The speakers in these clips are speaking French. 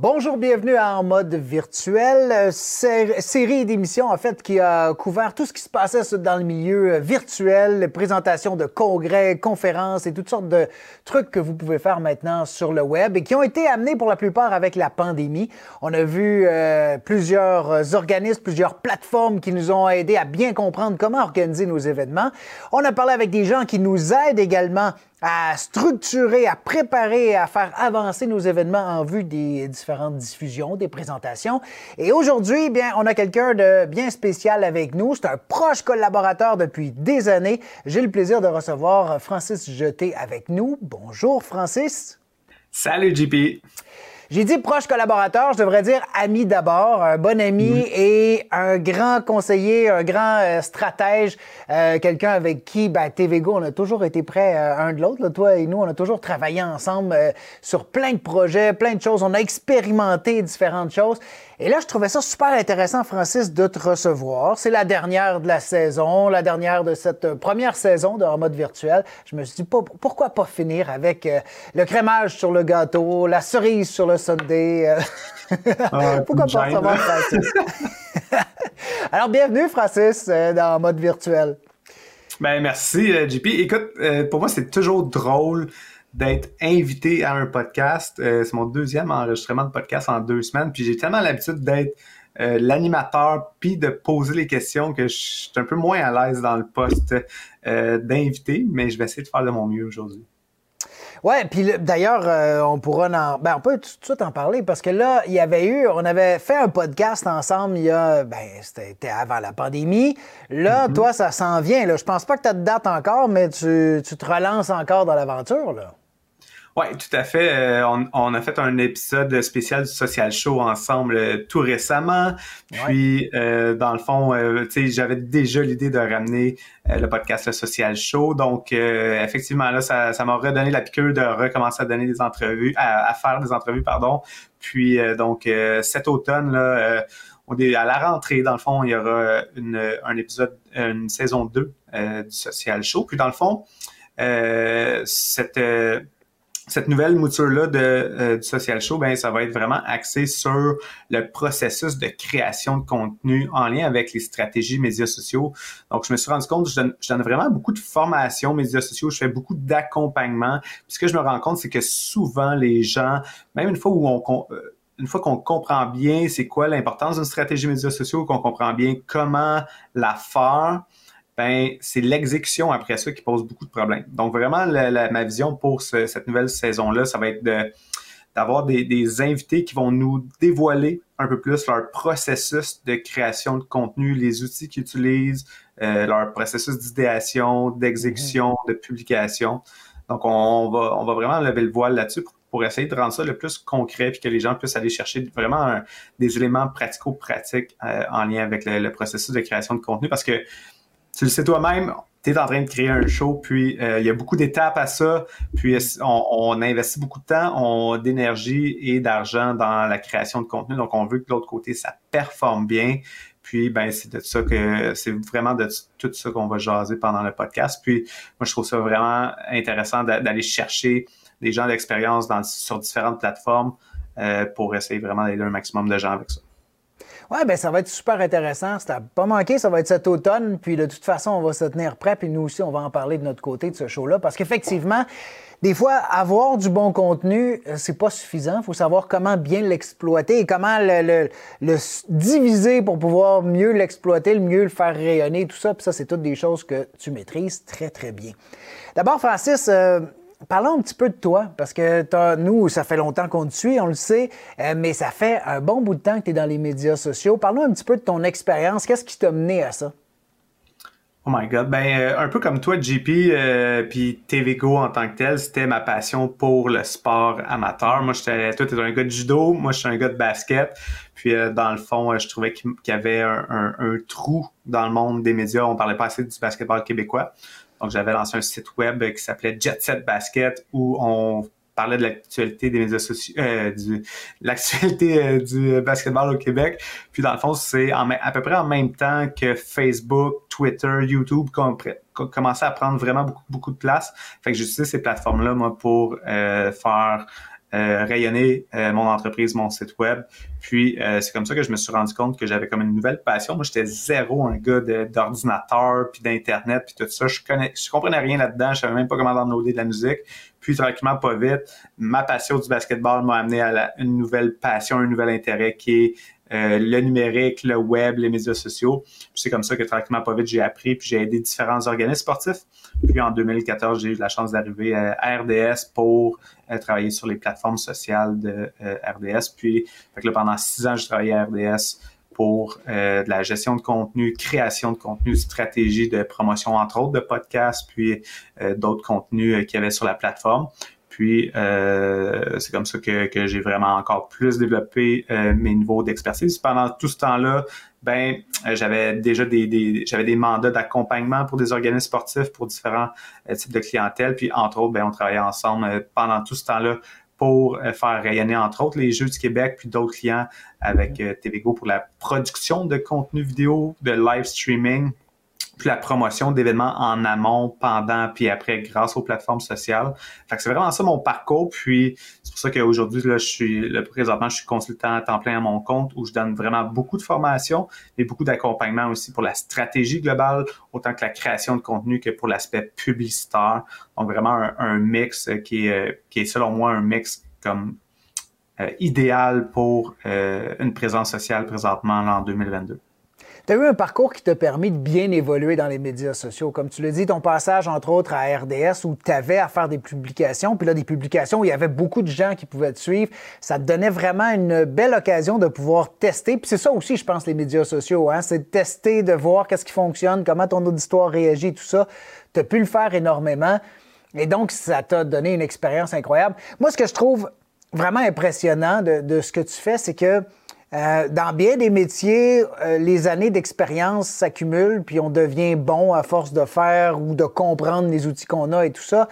Bonjour, bienvenue à En mode virtuel, euh, série d'émissions en fait qui a couvert tout ce qui se passait dans le milieu euh, virtuel, présentations de congrès, conférences et toutes sortes de trucs que vous pouvez faire maintenant sur le web et qui ont été amenés pour la plupart avec la pandémie. On a vu euh, plusieurs organismes, plusieurs plateformes qui nous ont aidés à bien comprendre comment organiser nos événements. On a parlé avec des gens qui nous aident également à structurer, à préparer à faire avancer nos événements en vue des différentes diffusions, des présentations. Et aujourd'hui, bien, on a quelqu'un de bien spécial avec nous. C'est un proche collaborateur depuis des années. J'ai le plaisir de recevoir Francis Jeté avec nous. Bonjour, Francis. Salut, JP. J'ai dit proche collaborateur, je devrais dire ami d'abord, un bon ami et un grand conseiller, un grand euh, stratège, euh, quelqu'un avec qui, ben, TVGO, on a toujours été près euh, un de l'autre. Toi et nous, on a toujours travaillé ensemble sur plein de projets, plein de choses. On a expérimenté différentes choses. Et là, je trouvais ça super intéressant, Francis, de te recevoir. C'est la dernière de la saison, la dernière de cette première saison de En mode virtuel. Je me suis dit, pourquoi pas finir avec euh, le crémage sur le gâteau, la cerise sur le sundae. Euh? Ah, pourquoi pas recevoir Francis? Alors, bienvenue, Francis, euh, dans En mode virtuel. Ben, merci, JP. Écoute, pour moi, c'est toujours drôle d'être invité à un podcast. Euh, c'est mon deuxième enregistrement de podcast en deux semaines. Puis j'ai tellement l'habitude d'être euh, l'animateur puis de poser les questions que je suis un peu moins à l'aise dans le poste euh, d'invité, mais je vais essayer de faire de mon mieux aujourd'hui. Ouais, puis d'ailleurs, on pourra en, ben, on peut tout de suite en parler parce que là, il y avait eu, on avait fait un podcast ensemble il y a, ben, c'était avant la pandémie. Là, mm-hmm. toi, ça s'en vient. Là. Je pense pas que tu as de date encore, mais tu, tu te relances encore dans l'aventure, là. Oui, tout à fait. Euh, on, a fait un épisode spécial du Social Show ensemble euh, tout récemment. Puis, euh, dans le fond, j'avais déjà l'idée de ramener le podcast Le Social Show. Donc, effectivement, là, ça, m'a redonné la piqûre de recommencer à donner des entrevues, à, faire des entrevues, pardon. Puis, donc, cet automne, là, on est à la rentrée, dans le fond, il y aura un épisode, une saison 2 du Social Show. Puis, dans le fond, cette cette nouvelle mouture-là de, euh, du Social Show, ben, ça va être vraiment axé sur le processus de création de contenu en lien avec les stratégies médias sociaux. Donc, je me suis rendu compte, je donne, je donne vraiment beaucoup de formation médias sociaux, je fais beaucoup d'accompagnement. Puis ce que je me rends compte, c'est que souvent les gens, même une fois où on euh, une fois qu'on comprend bien c'est quoi l'importance d'une stratégie médias sociaux, qu'on comprend bien comment la faire, ben c'est l'exécution après ça qui pose beaucoup de problèmes. Donc vraiment, ma vision pour cette nouvelle saison-là, ça va être de d'avoir des, invités qui vont nous dévoiler un peu plus leur processus de création de contenu, les outils qu'ils utilisent, euh, leur processus d'idéation, d'exécution, mm-hmm. de publication. Donc, on va, on va vraiment lever le voile là-dessus pour, essayer de rendre ça le plus concret puis que les gens puissent aller chercher vraiment des éléments pratico-pratiques euh, en lien avec le, processus de création de contenu parce que tu le sais toi-même, tu es en train de créer un show, puis euh, il y a beaucoup d'étapes à ça, puis on, on, investit beaucoup de temps, d'énergie et d'argent dans la création de contenu, donc on veut que de l'autre côté, ça performe bien. Puis, ben, c'est de ça que c'est vraiment de tout ça qu'on va jaser pendant le podcast. Puis, moi, je trouve ça vraiment intéressant d'aller chercher des gens d'expérience sur différentes plateformes euh, pour essayer vraiment d'aider un maximum de gens avec ça. Oui, ben ça va être super intéressant. Ça pas manqué, ça va être cet automne. Puis de toute façon, on va se tenir prêt. Puis nous aussi, on va en parler de notre côté de ce show-là. Parce qu'effectivement, des fois, avoir du bon contenu, euh, c'est pas suffisant. Il faut savoir comment bien l'exploiter et comment le, diviser pour pouvoir mieux l'exploiter, le mieux le faire rayonner, tout ça. Puis ça, c'est toutes des choses que tu maîtrises très, très bien. D'abord, Francis, euh, Parlons un petit peu de toi, parce que nous, ça fait longtemps qu'on te suit, on le sait, euh, mais ça fait un bon bout de temps que tu es dans les médias sociaux. Parlons un petit peu de ton expérience. Qu'est-ce qui t'a mené à ça? Oh my God. Ben, euh, un peu comme toi, JP, euh, puis TVGO en tant que tel, c'était ma passion pour le sport amateur. Moi, j'étais, toi, un gars de judo, moi, je suis un gars de basket. Puis, dans le fond, je trouvais qu'il y avait un, un, trou dans le monde des médias. On parlait pas assez du basketball québécois. Donc, j'avais lancé un site web qui s'appelait Jet Set Basket où on parlait de l'actualité des médias sociaux, euh, du l'actualité euh, du basketball au Québec. Puis dans le fond, c'est à peu près en même temps que Facebook, Twitter, YouTube commençaient à prendre vraiment beaucoup, beaucoup de place. Fait que j'utilisais ces plateformes-là, moi, pour euh, faire euh, rayonner euh, mon entreprise, mon site web. Puis euh, c'est comme ça que je me suis rendu compte que j'avais comme une nouvelle passion. Moi, j'étais zéro un gars d'ordinateur, puis d'internet, puis tout ça. Je connais, je comprenais rien là-dedans. Je savais même pas comment downloader de la musique. Puis tranquillement, pas vite, ma passion du basketball m'a amené à une nouvelle passion, un nouvel intérêt qui est euh, le numérique, le web, les médias sociaux. C'est comme ça que tranquillement, pas vite, j'ai appris, puis j'ai aidé différents organismes sportifs. Puis en 2014, j'ai eu la chance d'arriver à RDS pour euh, travailler sur les plateformes sociales de euh, RDS. Puis fait que là, pendant six ans, j'ai travaillé à RDS pour de la gestion de contenu, création de contenu, stratégie de promotion, entre autres, de podcasts, puis d'autres contenus qu'il y avait sur la plateforme. Puis euh, c'est comme ça que, j'ai vraiment encore plus développé euh, mes niveaux d'expertise. Pendant tout ce temps-là, ben euh, j'avais déjà des, j'avais des mandats d'accompagnement pour des organismes sportifs pour différents types de clientèle. Puis entre autres, ben on travaillait ensemble pendant tout ce temps-là pour faire rayonner entre autres les Jeux du Québec puis d'autres clients avec TVGO pour la production de contenu vidéo, de live streaming la promotion d'événements en amont, pendant, puis après, grâce aux plateformes sociales. Fait que c'est vraiment ça mon parcours. Puis c'est pour ça qu'aujourd'hui, là, je suis, là, présentement, je suis consultant à temps plein à mon compte où je donne vraiment beaucoup de formation et beaucoup d'accompagnement aussi pour la stratégie globale, autant que la création de contenu que pour l'aspect publicitaire. Donc vraiment un, mix qui est, qui est selon moi un mix comme euh, idéal pour euh, une présence sociale présentement en 2022 tu as eu un parcours qui t'a permis de bien évoluer dans les médias sociaux. Comme tu l'as dit, ton passage, entre autres, à RDS, où tu avais à faire des publications, puis là, des publications où il y avait beaucoup de gens qui pouvaient te suivre, ça te donnait vraiment une belle occasion de pouvoir tester. Puis c'est ça aussi, je pense, les médias sociaux, hein? c'est de tester, de voir qu'est-ce qui fonctionne, comment ton auditoire réagit, tout ça. Tu as pu le faire énormément. Et donc, ça t'a donné une expérience incroyable. Moi, ce que je trouve vraiment impressionnant de ce que tu fais, c'est que euh, dans bien des métiers, euh, les années d'expérience s'accumulent, puis on devient bon à force de faire ou de comprendre les outils qu'on a et tout ça.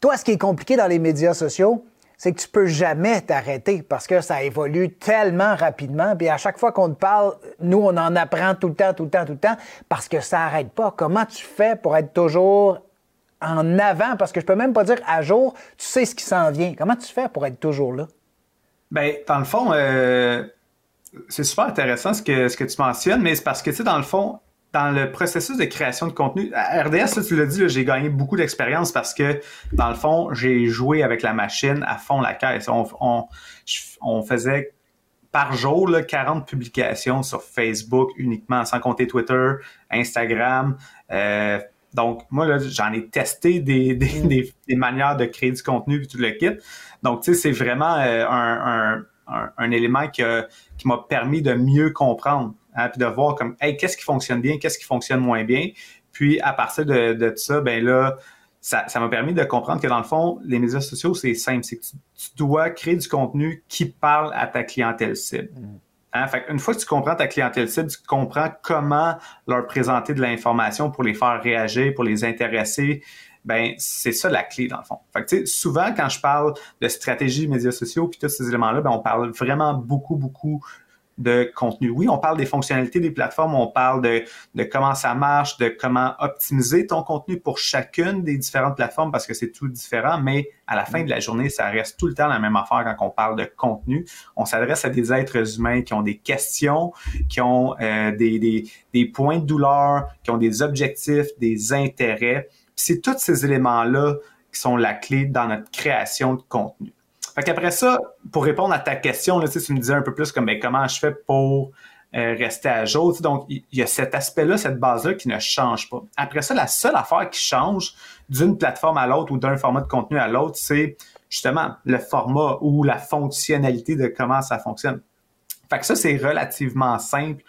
Toi, ce qui est compliqué dans les médias sociaux, c'est que tu peux jamais t'arrêter parce que ça évolue tellement rapidement. Puis à chaque fois qu'on te parle, nous, on en apprend tout le temps, tout le temps, tout le temps, parce que ça n'arrête pas. Comment tu fais pour être toujours en avant? Parce que je peux même pas dire à jour, tu sais ce qui s'en vient. Comment tu fais pour être toujours là? Bien, dans le fond, euh, c'est super intéressant ce que, ce que tu mentionnes, mais c'est parce que, tu sais, dans le fond, dans le processus de création de contenu, à RDS, tu l'as dit, j'ai gagné beaucoup d'expérience parce que, dans le fond, j'ai joué avec la machine à fond la caisse. On, on, faisait par jour là, 40 publications sur Facebook uniquement, sans compter Twitter, Instagram. Euh, donc, moi, là, j'en ai testé des, des, des, manières de créer du contenu et tout le kit. Donc, tu sais, c'est vraiment euh, un, un un, élément qui, qui m'a permis de mieux comprendre, hein, puis de voir comme, hey, qu'est-ce qui fonctionne bien, qu'est-ce qui fonctionne moins bien. Puis à partir de, de ça, ben là, ça, m'a permis de comprendre que dans le fond, les médias sociaux, c'est simple, c'est que tu, dois créer du contenu qui parle à ta clientèle cible. Mm. Hein, fait une fois que tu comprends ta clientèle cible, tu comprends comment leur présenter de l'information pour les faire réagir, pour les intéresser, ben c'est ça la clé dans le fond. Fait que, souvent quand je parle de stratégie médias sociaux puis tous ces éléments-là, ben on parle vraiment beaucoup beaucoup de contenu. Oui, on parle des fonctionnalités des plateformes, on parle de, de comment ça marche, de comment optimiser ton contenu pour chacune des différentes plateformes parce que c'est tout différent, mais à la fin de la journée, ça reste tout le temps la même affaire quand on parle de contenu. On s'adresse à des êtres humains qui ont des questions, qui ont euh, des, des, des points de douleur, qui ont des objectifs, des intérêts c'est tous ces éléments-là qui sont la clé dans notre création de contenu. Fait qu'après ça, pour répondre à ta question, là, tu me disais un peu plus comme ben, comment je fais pour euh, rester à jour. donc, il y, a cet aspect-là, cette base-là qui ne change pas. Après ça, la seule affaire qui change d'une plateforme à l'autre ou d'un format de contenu à l'autre, c'est justement le format ou la fonctionnalité de comment ça fonctionne. Fait que ça, c'est relativement simple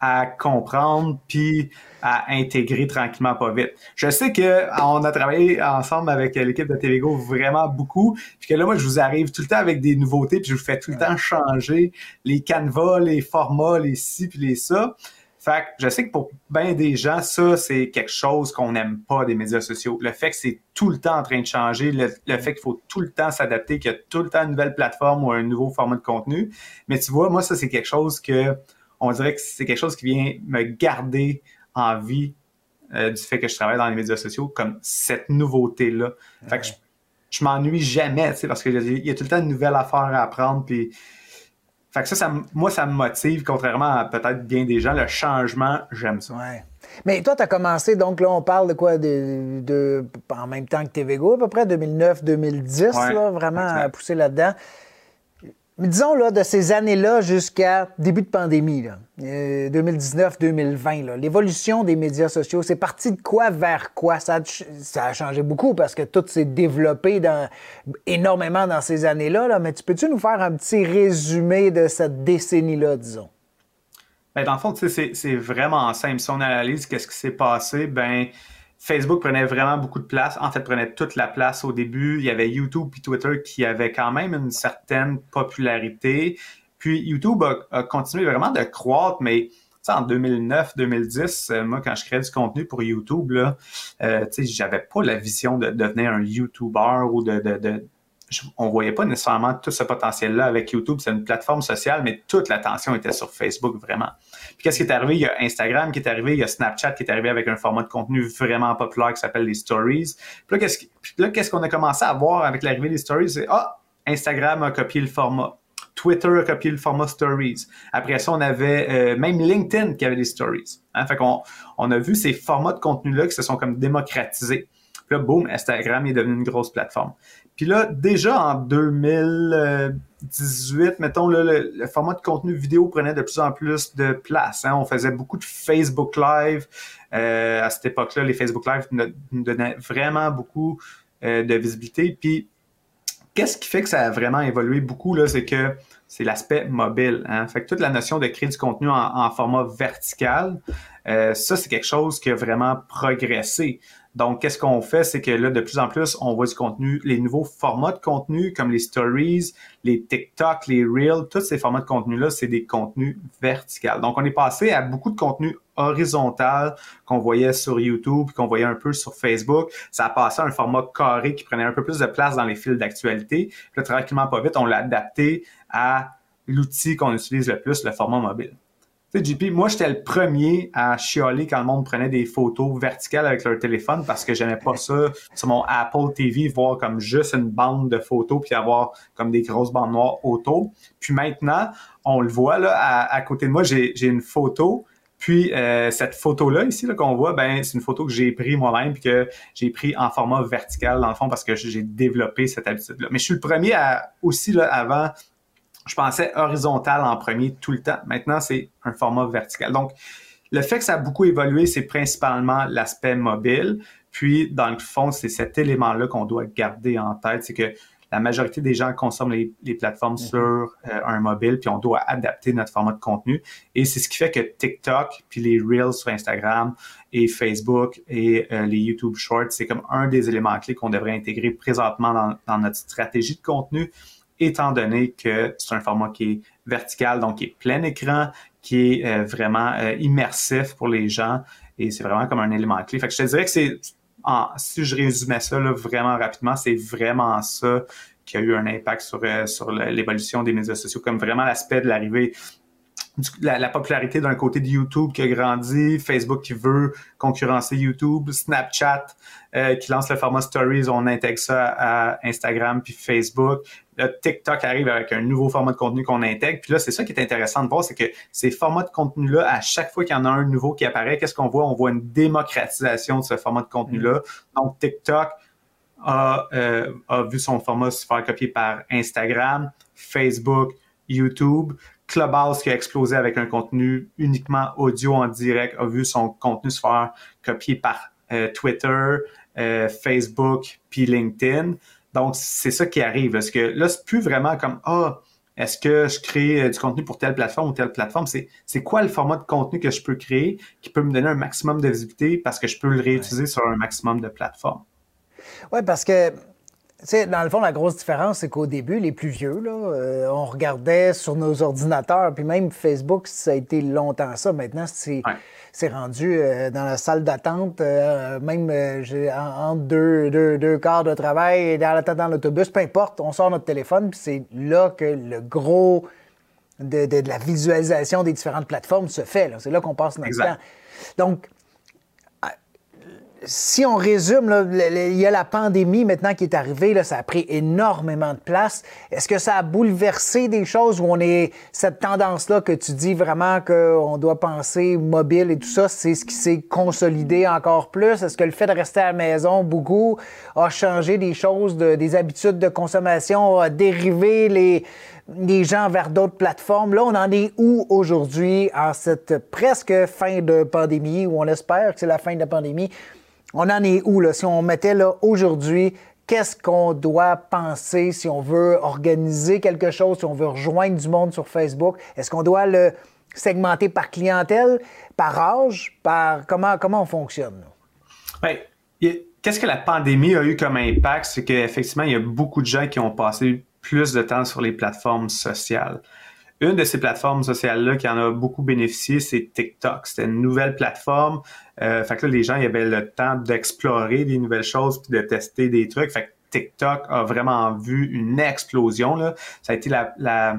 à comprendre puis à intégrer tranquillement pas vite. Je sais que on a travaillé ensemble avec l'équipe de TVGO vraiment beaucoup, puis que là moi je vous arrive tout le temps avec des nouveautés puis je vous fais tout le temps changer les canevas, les formats, les ci puis les ça. Fait que je sais que pour bien des gens, ça, c'est quelque chose qu'on n'aime pas des médias sociaux. Le fait que c'est tout le temps en train de changer, le, fait qu'il faut tout le temps s'adapter, qu'il y a tout le temps une nouvelle plateforme ou un nouveau format de contenu. Mais tu vois, moi, ça, c'est quelque chose que on dirait que c'est quelque chose qui vient me garder en vie euh, du fait que je travaille dans les médias sociaux, comme cette nouveauté-là. Fait que je m'ennuie jamais, tu sais, parce qu'il y a tout le temps une nouvelle affaire à apprendre, puis fait que ça, ça, moi, ça me motive, contrairement à peut-être bien des gens. Le changement, j'aime ça. Ouais. Mais toi, tu as commencé, donc là, on parle de quoi? De, de en même temps que TVGO, à peu près, 2009-2010, là, vraiment à pousser là-dedans. Mais disons, là, de ces années-là jusqu'à début de pandémie, 2019-2020, euh, l'évolution des médias sociaux, c'est parti de quoi vers quoi? Ça a, changé beaucoup parce que tout s'est développé énormément dans ces années-là. Là. Mais tu peux-tu nous faire un petit résumé de cette décennie-là, disons? Ben, dans le fond, c'est vraiment simple. Si on analyse qu'est-ce qui s'est passé, ben Facebook prenait vraiment beaucoup de place. En fait, prenait toute la place au début. Il y avait YouTube et Twitter qui avaient quand même une certaine popularité. Puis YouTube a, continué vraiment de croître, mais en 2009-2010, euh, moi, quand je créais du contenu pour YouTube, là, euh, j'avais pas la vision de devenir un YouTuber ou de, de, on voyait pas nécessairement tout ce potentiel-là avec YouTube. C'est une plateforme sociale, mais toute l'attention était sur Facebook, vraiment. Puis qu'est-ce qui est arrivé? Il y a Instagram qui est arrivé, il y a Snapchat qui est arrivé avec un format de contenu vraiment populaire qui s'appelle les Stories. Puis là, qu'est-ce qu'on a commencé à voir avec l'arrivée des Stories? C'est, ah, Instagram a copié le format. Twitter a copié le format Stories. Après ça, on avait euh, même LinkedIn qui avait des Stories. Hein? Fait qu'on on a vu ces formats de contenu-là qui se sont comme démocratisés. Puis là, boum, Instagram est devenu une grosse plateforme. Puis là, déjà en 2018, mettons, le, format de contenu vidéo prenait de plus en plus de place. Hein. On faisait beaucoup de Facebook Live. Euh, à cette époque-là, les Facebook Live nous donnaient vraiment beaucoup euh, de visibilité. Puis, qu'est-ce qui fait que ça a vraiment évolué beaucoup, là, c'est que c'est l'aspect mobile. Hein. Fait que toute la notion de créer du contenu en, format vertical, euh, ça, c'est quelque chose qui a vraiment progressé. Donc, qu'est-ce qu'on fait? C'est que là, de plus en plus, on voit du contenu, les nouveaux formats de contenu comme les stories, les TikTok, les Reels, tous ces formats de contenu-là, c'est des contenus verticaux. Donc, on est passé à beaucoup de contenu horizontal qu'on voyait sur YouTube, qu'on voyait un peu sur Facebook. Ça a passé à un format carré qui prenait un peu plus de place dans les fils d'actualité. Puis là, tranquillement, pas vite, on l'a adapté à l'outil qu'on utilise le plus, le format mobile. JP, moi, j'étais le premier à chialer quand le monde prenait des photos verticales avec leur téléphone parce que j'aimais pas ça sur mon Apple TV, voir comme juste une bande de photos puis avoir comme des grosses bandes noires autour. Puis maintenant, on le voit là, à, côté de moi, j'ai une photo. Puis euh, cette photo-là ici là, qu'on voit, ben c'est une photo que j'ai prise moi-même puis que j'ai pris en format vertical dans le fond parce que j'ai développé cette habitude-là. Mais je suis le premier à aussi là avant je pensais horizontal en premier tout le temps. Maintenant, c'est un format vertical. Donc, le fait que ça a beaucoup évolué, c'est principalement l'aspect mobile. Puis, dans le fond, c'est cet élément-là qu'on doit garder en tête, c'est que la majorité des gens consomment les, plateformes mm-hmm. sur euh, un mobile, puis on doit adapter notre format de contenu. Et c'est ce qui fait que TikTok, puis les Reels sur Instagram et Facebook et euh, les YouTube Shorts, c'est comme un des éléments clés qu'on devrait intégrer présentement dans, dans notre stratégie de contenu étant donné que c'est un format qui est vertical, donc qui est plein écran, qui est euh, vraiment euh, immersif pour les gens et c'est vraiment comme un élément clé. Fait que je te dirais que c'est, si je résumais ça là, vraiment rapidement, c'est vraiment ça qui a eu un impact sur, euh, sur l'évolution des médias sociaux, comme vraiment l'aspect de l'arrivée la, popularité d'un côté de YouTube qui a grandi, Facebook qui veut concurrencer YouTube, Snapchat euh, qui lance le format Stories, on intègre ça à Instagram puis Facebook. Là, TikTok arrive avec un nouveau format de contenu qu'on intègre. Puis là, c'est ça qui est intéressant de voir, c'est que ces formats de contenu-là, à chaque fois qu'il y en a un nouveau qui apparaît, qu'est-ce qu'on voit? On voit une démocratisation de ce format de contenu-là. Donc, TikTok a, euh, a vu son format se faire copier par Instagram, Facebook, YouTube. Clubhouse qui a explosé avec un contenu uniquement audio en direct a vu son contenu se faire copier par euh, Twitter, euh, Facebook, puis LinkedIn. Donc, c'est ça qui arrive. Parce que là, c'est plus vraiment comme Ah, est-ce que je crée euh, du contenu pour telle plateforme ou telle plateforme? C'est quoi le format de contenu que je peux créer qui peut me donner un maximum de visibilité parce que je peux le réutiliser sur un maximum de plateformes? Oui, parce que sais, dans le fond, la grosse différence, c'est qu'au début, les plus vieux, là, euh, on regardait sur nos ordinateurs, puis même Facebook, ça a été longtemps ça. Maintenant, c'est rendu euh, dans la salle d'attente, euh, même entre deux, deux, deux quarts de travail, dans l'attente dans l'autobus, peu importe, on sort notre téléphone, puis c'est là que le gros de, de, la visualisation des différentes plateformes se fait. C'est là qu'on passe notre temps. Donc, si on résume, il y a la pandémie maintenant qui est arrivée, là, ça a pris énormément de place. Est-ce que ça a bouleversé des choses où on est cette tendance-là que tu dis vraiment qu'on doit penser mobile et tout ça, c'est ce qui s'est consolidé encore plus? Est-ce que le fait de rester à la maison beaucoup a changé des choses, des habitudes de consommation, a dérivé les, les gens vers d'autres plateformes? Là, on en est où aujourd'hui en cette presque fin de pandémie, où on espère que c'est la fin de la pandémie? On en est où, là? Si on mettait là aujourd'hui, qu'est-ce qu'on doit penser si on veut organiser quelque chose, si on veut rejoindre du monde sur Facebook? Est-ce qu'on doit le segmenter par clientèle, par âge, par comment, comment on fonctionne? Oui. Qu'est-ce que la pandémie a eu comme impact? C'est qu'effectivement, il y a beaucoup de gens qui ont passé plus de temps sur les plateformes sociales. Une de ces plateformes sociales-là qui en a beaucoup bénéficié, c'est TikTok. C'était une nouvelle plateforme. Euh, fait que là, les gens, ils avaient le temps d'explorer des nouvelles choses puis de tester des trucs. Fait que TikTok a vraiment vu une explosion. Là. Ça a été la, la,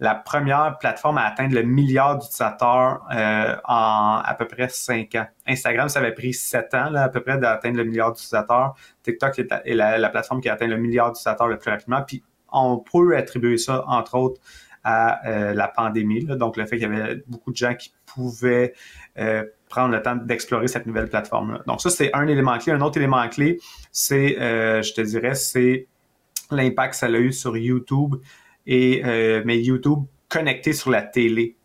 la première plateforme à atteindre le milliard d'utilisateurs euh, en à peu près cinq ans. Instagram, ça avait pris sept ans là, à peu près d'atteindre le milliard d'utilisateurs. TikTok est, la, la, plateforme qui a atteint le milliard d'utilisateurs le plus rapidement. Puis on peut attribuer ça, entre autres, à euh, la pandémie. Donc, le fait qu'il y avait beaucoup de gens qui pouvaient euh, prendre le temps d'explorer cette nouvelle plateforme-là. Donc, ça, c'est un élément clé. Un autre élément clé, c'est, euh, je te dirais, c'est l'impact que ça a eu sur YouTube et mais YouTube connecté sur la télé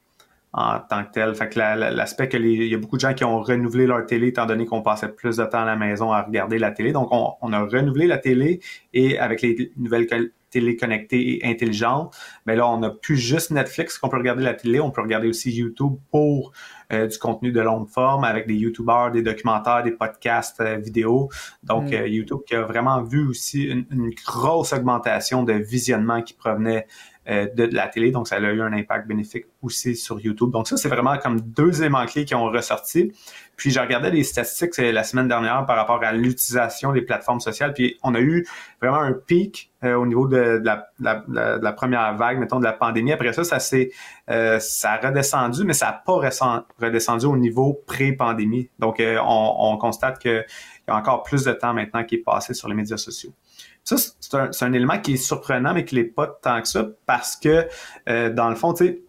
en tant que tel. Fait que l'aspect que il y a beaucoup de gens qui ont renouvelé leur télé étant donné qu'on passait plus de temps à la maison à regarder la télé. Donc, on, on a renouvelé la télé et avec les nouvelles téléconnectée et intelligente, mais là, on n'a plus juste Netflix qu'on peut regarder la télé, on peut regarder aussi YouTube pour euh, du contenu de longue forme avec des YouTubers, des documentaires, des podcasts euh, vidéo. Donc, mm. euh, YouTube qui a vraiment vu aussi une, une, grosse augmentation de visionnement qui provenait euh, de, la télé. Donc, ça a eu un impact bénéfique aussi sur YouTube. Donc, ça, c'est vraiment comme deux éléments clés qui ont ressorti. Puis, j'ai regardé les statistiques euh, la semaine dernière par rapport à l'utilisation des plateformes sociales. Puis, on a eu vraiment un pic euh, au niveau de, la, de, la, première vague, mettons, de la pandémie. Après ça, ça s'est ça a redescendu, mais ça n'a pas redescendu au niveau pré-pandémie. Donc, on, on constate qu'il y a encore plus de temps maintenant qui est passé sur les médias sociaux. Ça, c'est un, élément qui est surprenant, mais qui n'est pas tant que ça, parce que, euh, dans le fond, tu sais,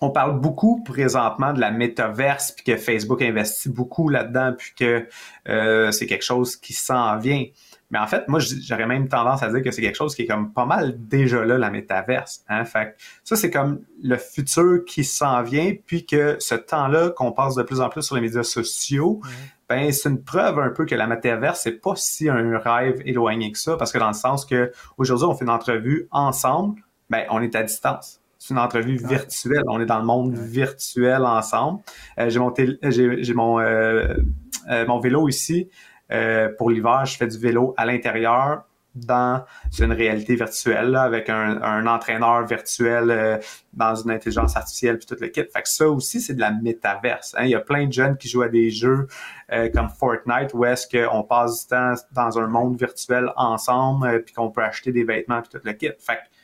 on parle beaucoup présentement de la métaverse, puis que Facebook investit beaucoup là-dedans, puis que euh, c'est quelque chose qui s'en vient. Mais en fait, moi, j'aurais même tendance à dire que c'est quelque chose qui est comme pas mal déjà là, la métaverse. Hein? Fait ça, c'est comme le futur qui s'en vient, puis que ce temps-là qu'on passe de plus en plus sur les médias sociaux, ben c'est une preuve un peu que la métaverse, c'est pas si un rêve éloigné que ça, parce que dans le sens que aujourd'hui, on fait une entrevue ensemble, ben on est à distance. C'est une entrevue virtuelle. On est dans le monde virtuel ensemble. Euh, j'ai mon, j'ai, mon, euh, euh, mon vélo ici. Pour l'hiver, je fais du vélo à l'intérieur dans une réalité virtuelle avec un, entraîneur virtuel euh, dans une intelligence artificielle puis tout le kit. Fait que ça aussi c'est de la métaverse. Hein. Il y a plein de jeunes qui jouent à des jeux euh, comme Fortnite où est-ce qu'on passe du temps dans un monde virtuel ensemble euh, puis qu'on peut acheter des vêtements puis tout le kit. Fait que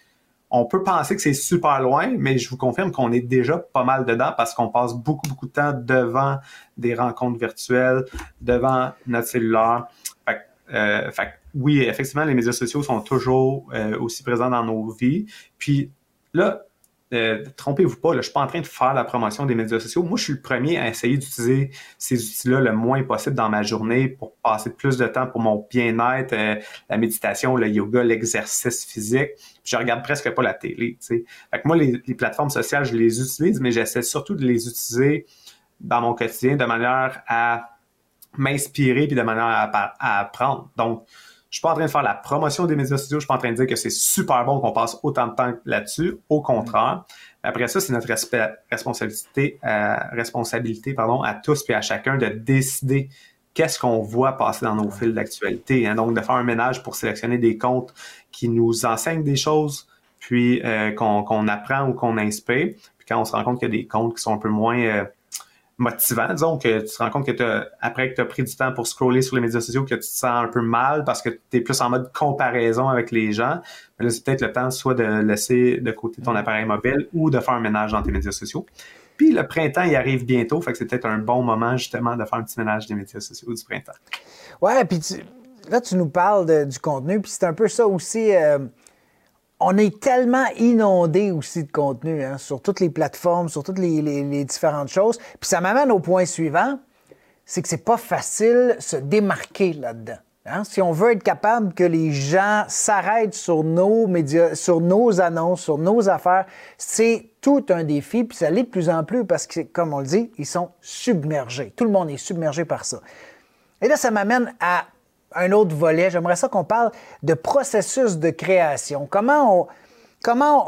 on peut penser que c'est super loin, mais je vous confirme qu'on est déjà pas mal dedans parce qu'on passe beaucoup, beaucoup de temps devant des rencontres virtuelles, devant notre cellulaire. Fait, euh, fait oui, effectivement, les médias sociaux sont toujours euh, aussi présents dans nos vies. Puis là, euh, trompez-vous pas, là, je suis pas en train de faire la promotion des médias sociaux. Moi, je suis le premier à essayer d'utiliser ces outils-là le moins possible dans ma journée pour passer plus de temps pour mon bien-être, euh, la méditation, le yoga, l'exercice physique. Puis je regarde presque pas la télé. Fait que moi, les, plateformes sociales, je les utilise, mais j'essaie surtout de les utiliser dans mon quotidien de manière à m'inspirer puis de manière à, à apprendre. Donc, suis pas en train de faire la promotion des médias sociaux. Je suis pas en train de dire que c'est super bon qu'on passe autant de temps là-dessus. Au contraire. Après ça, c'est notre responsabilité, euh, responsabilité pardon, à tous et à chacun de décider qu'est-ce qu'on voit passer dans nos fils d'actualité. Hein. Donc, de faire un ménage pour sélectionner des comptes qui nous enseignent des choses, puis euh, qu'on apprend ou qu'on inspire. Puis quand on se rend compte qu'il y a des comptes qui sont un peu moins euh, motivant. Disons que tu te rends compte que après que tu as pris du temps pour scroller sur les médias sociaux, que tu te sens un peu mal parce que tu es plus en mode comparaison avec les gens. Mais là, c'est peut-être le temps soit de laisser de côté ton appareil mobile ou de faire un ménage dans tes médias sociaux. Puis le printemps, il arrive bientôt, fait que c'est peut-être un bon moment justement de faire un petit ménage des médias sociaux du printemps. Ouais, puis là, tu nous parles du contenu, puis c'est un peu ça aussi. Euh, on est tellement inondé aussi de contenu hein, sur toutes les plateformes, sur toutes les, différentes choses. Puis ça m'amène au point suivant, c'est que c'est pas facile se démarquer là-dedans. Hein. Si on veut être capable que les gens s'arrêtent sur nos médias, sur nos annonces, sur nos affaires, c'est tout un défi, puis ça l'est de plus en plus parce que, comme on le dit, ils sont submergés. Tout le monde est submergé par ça. Et là, ça m'amène à un autre volet. J'aimerais ça qu'on parle de processus de création. Comment on, comment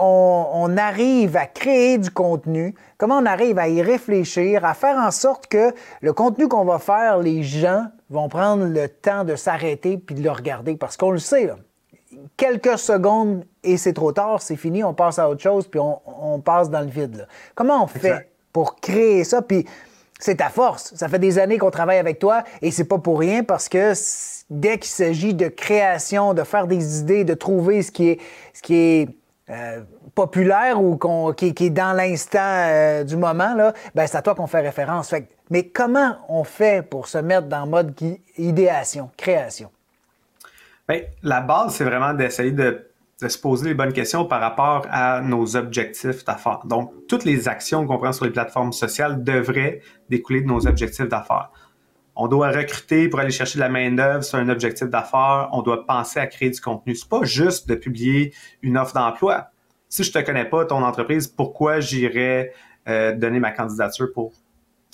on, arrive à créer du contenu, comment on arrive à y réfléchir, à faire en sorte que le contenu qu'on va faire, les gens vont prendre le temps de s'arrêter puis de le regarder? Parce qu'on le sait, quelques secondes et c'est trop tard, c'est fini, on passe à autre chose puis on, passe dans le vide. Comment on fait pour créer ça? Puis c'est ta force. Ça fait des années qu'on travaille avec toi et c'est pas pour rien parce que dès qu'il s'agit de création, de faire des idées, de trouver ce qui est, ce qui est euh, populaire ou qui, est dans l'instant euh, du moment, là, ben, c'est à toi qu'on fait référence. mais comment on fait pour se mettre dans le mode idéation, création? Bien, la base, c'est vraiment d'essayer de de se poser les bonnes questions par rapport à nos objectifs d'affaires. Donc, toutes les actions qu'on prend sur les plateformes sociales devraient découler de nos objectifs d'affaires. On doit recruter pour aller chercher de la main-d'œuvre, c'est un objectif d'affaires. On doit penser à créer du contenu. C'est pas juste de publier une offre d'emploi. Si je te connais pas, ton entreprise, pourquoi j'irais euh, donner ma candidature pour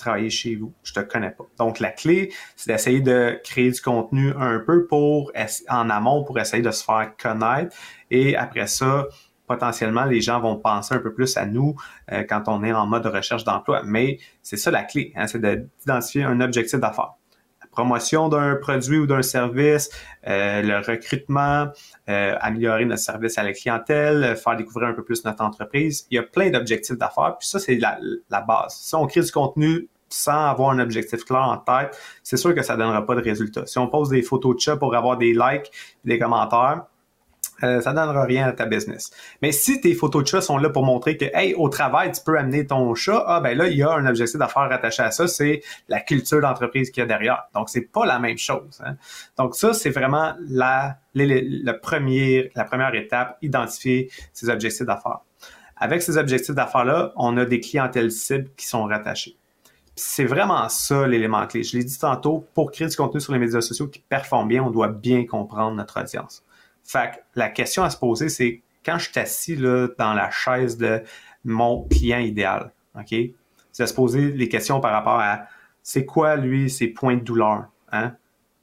travailler chez vous. Je te connais pas. Donc, la clé, c'est d'essayer de créer du contenu un peu pour, en amont, pour essayer de se faire connaître. Et après ça, potentiellement, les gens vont penser un peu plus à nous euh, quand on est en mode recherche d'emploi. Mais c'est ça la clé, hein, c'est d'identifier un objectif d'affaires. La promotion d'un produit ou d'un service, euh, le recrutement, euh, améliorer notre service à la clientèle, faire découvrir un peu plus notre entreprise. Il y a plein d'objectifs d'affaires, puis ça, c'est la, la, base. Si on crée du contenu sans avoir un objectif clair en tête, c'est sûr que ça donnera pas de résultat. Si on pose des photos de chat pour avoir des likes, des commentaires, euh, ça donnera rien à ta business. Mais si tes photos de chat sont là pour montrer que, hey, au travail, tu peux amener ton chat, ah ben là, il y a un objectif d'affaires attaché à ça, c'est la culture d'entreprise qu'il y a derrière. Donc, c'est pas la même chose. Hein. Donc, ça, c'est vraiment la, la, première, la première étape, identifier ses objectifs d'affaires. Avec ces objectifs d'affaires-là, on a des clientèles cibles qui sont rattachées. C'est vraiment ça l'élément clé. Je l'ai dit tantôt, pour créer du contenu sur les médias sociaux qui performe bien, on doit bien comprendre notre audience. Fait que la question à se poser, c'est quand je suis assis là, dans la chaise de mon client idéal, OK? C'est à se poser les questions par rapport à c'est quoi, lui, ses points de douleur? Hein?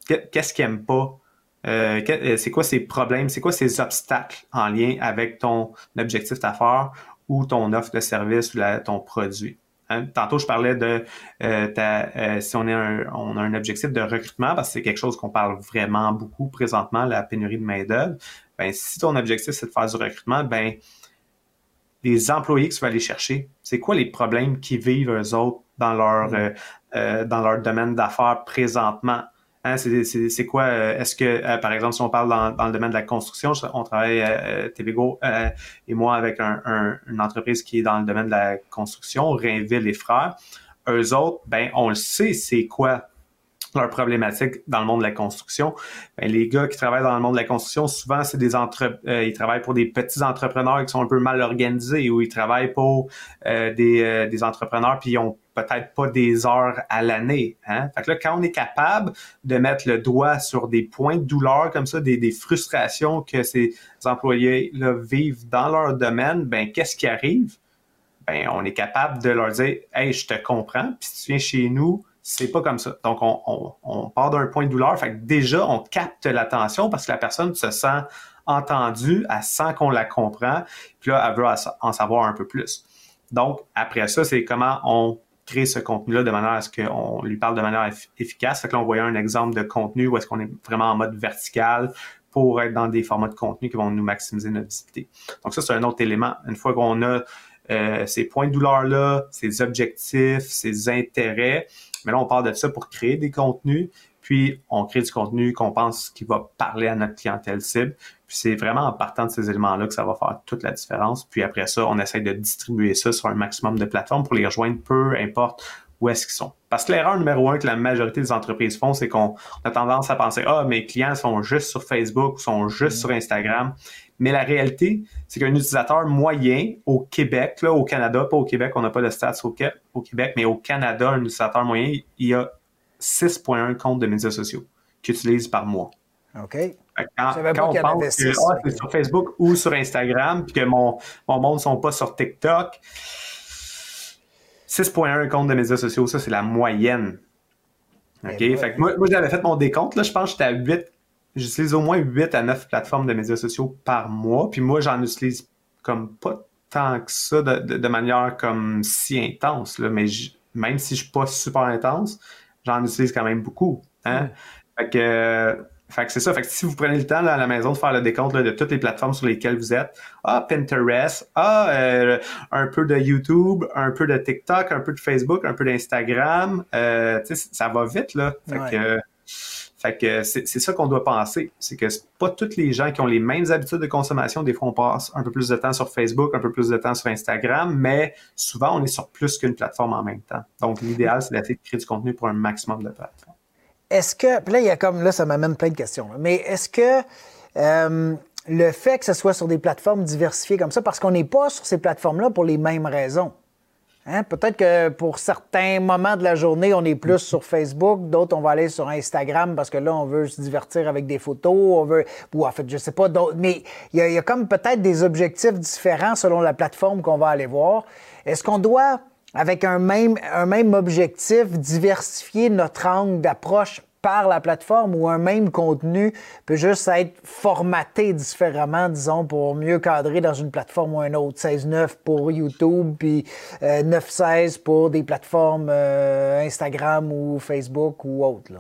Qu'est-ce qu'il aime pas? Euh, euh, c'est quoi ses problèmes? C'est quoi ses obstacles en lien avec ton objectif d'affaires ou ton offre de service ou ton produit? Hein? Tantôt, je parlais de euh, euh, si on, est on a un objectif de recrutement, parce que c'est quelque chose qu'on parle vraiment beaucoup présentement, la pénurie de main-d'œuvre. Ben, si ton objectif, c'est de faire du recrutement, ben, les employés que tu vas aller chercher, c'est quoi les problèmes qui vivent eux autres dans leur, mm. euh, dans leur domaine d'affaires présentement? Hein, c'est quoi, euh, est-ce que, euh, par exemple, si on parle dans, le domaine de la construction, on travaille, euh, euh, et moi, avec un, une entreprise qui est dans le domaine de la construction, Rainville et Frères. Eux autres, ben, on le sait, c'est quoi leur problématique dans le monde de la construction. Ben, les gars qui travaillent dans le monde de la construction, souvent, c'est des entre ils travaillent pour des petits entrepreneurs qui sont un peu mal organisés ou ils travaillent pour des, des entrepreneurs puis ils ont peut-être pas des heures à l'année. Hein? Fait que là, quand on est capable de mettre le doigt sur des points de douleur comme ça, des, frustrations que ces employés-là vivent dans leur domaine, ben qu'est-ce qui arrive? Ben, on est capable de leur dire Hey, je te comprends, puis si tu viens chez nous, c'est pas comme ça. Donc, on, on, part d'un point de douleur. Fait que déjà, on capte l'attention parce que la personne se sent entendue, elle sent qu'on la comprend, puis là, elle veut en savoir un peu plus. Donc, après ça, c'est comment on créer ce contenu-là de manière à ce qu'on lui parle de manière efficace. Fait que là, on voyait un exemple de contenu où est-ce qu'on est vraiment en mode vertical pour être dans des formats de contenu qui vont nous maximiser notre visibilité. Donc ça, c'est un autre élément. Une fois qu'on a euh, ces points de douleur-là, ces objectifs, ces intérêts, Mais là, on parle de ça pour créer des contenus, puis on crée du contenu qu'on pense qui va parler à notre clientèle cible. Puis c'est vraiment en partant de ces éléments-là que ça va faire toute la différence. Puis après ça, on essaie de distribuer ça sur un maximum de plateformes pour les rejoindre, peu importe où est-ce qu'ils sont. Parce que l'erreur numéro un que la majorité des entreprises font, c'est qu'on a tendance à penser, ah, mes clients sont juste sur Facebook, sont juste sur Instagram. Mais la réalité, c'est qu'un utilisateur moyen au Québec, là, au Canada, pas au Québec, on n'a pas de stats au, Québec, mais au Canada, un utilisateur moyen, il y a 6,1 comptes de médias sociaux qu'il utilise par mois. OK. Quand, quand on pense que ah, c'est sur Facebook ou sur Instagram, puis que mon, mon monde ne sont pas sur TikTok, 6.1 comptes de médias sociaux, ça, c'est la moyenne. OK? Fait que moi, moi j'avais fait mon décompte, là, je pense que j'étais à 8, j'utilise au moins 8 à 9 plateformes de médias sociaux par mois, puis moi, j'en utilise comme pas tant que ça de, manière comme si intense, là, mais même si je suis pas super intense, j'en utilise quand même beaucoup. Hein? Fait que fait que c'est ça. Fait que si vous prenez le temps à la maison de faire le décompte de toutes les plateformes sur lesquelles vous êtes, ah, Pinterest, ah, euh, un peu de YouTube, un peu de TikTok, un peu de Facebook, un peu d'Instagram, euh, ça va vite, là. Fait que, fait que c'est, ça qu'on doit penser. C'est que c'est pas tous les gens qui ont les mêmes habitudes de consommation. Des fois, on passe un peu plus de temps sur Facebook, un peu plus de temps sur Instagram, mais souvent, on est sur plus qu'une plateforme en même temps. Donc, l'idéal, c'est d'essayer de créer du contenu pour un maximum de plateformes est-ce que, puis là, il y a comme, là, ça m'amène plein de questions, mais est-ce que euh, le fait que ce soit sur des plateformes diversifiées comme ça, parce qu'on n'est pas sur ces plateformes-là pour les mêmes raisons. Hein? Peut-être que pour certains moments de la journée, on est plus sur Facebook, d'autres, on va aller sur Instagram parce que là, on veut se divertir avec des photos, on veut, ou en fait, je sais pas, mais il y, a comme peut-être des objectifs différents selon la plateforme qu'on va aller voir. Est-ce qu'on doit avec un même, un même objectif, diversifier notre angle d'approche par la plateforme ou un même contenu peut juste être formaté différemment, disons, pour mieux cadrer dans une plateforme ou une autre. 16.9 pour YouTube, puis 9.16 euh, pour des plateformes euh, Instagram ou Facebook ou autres.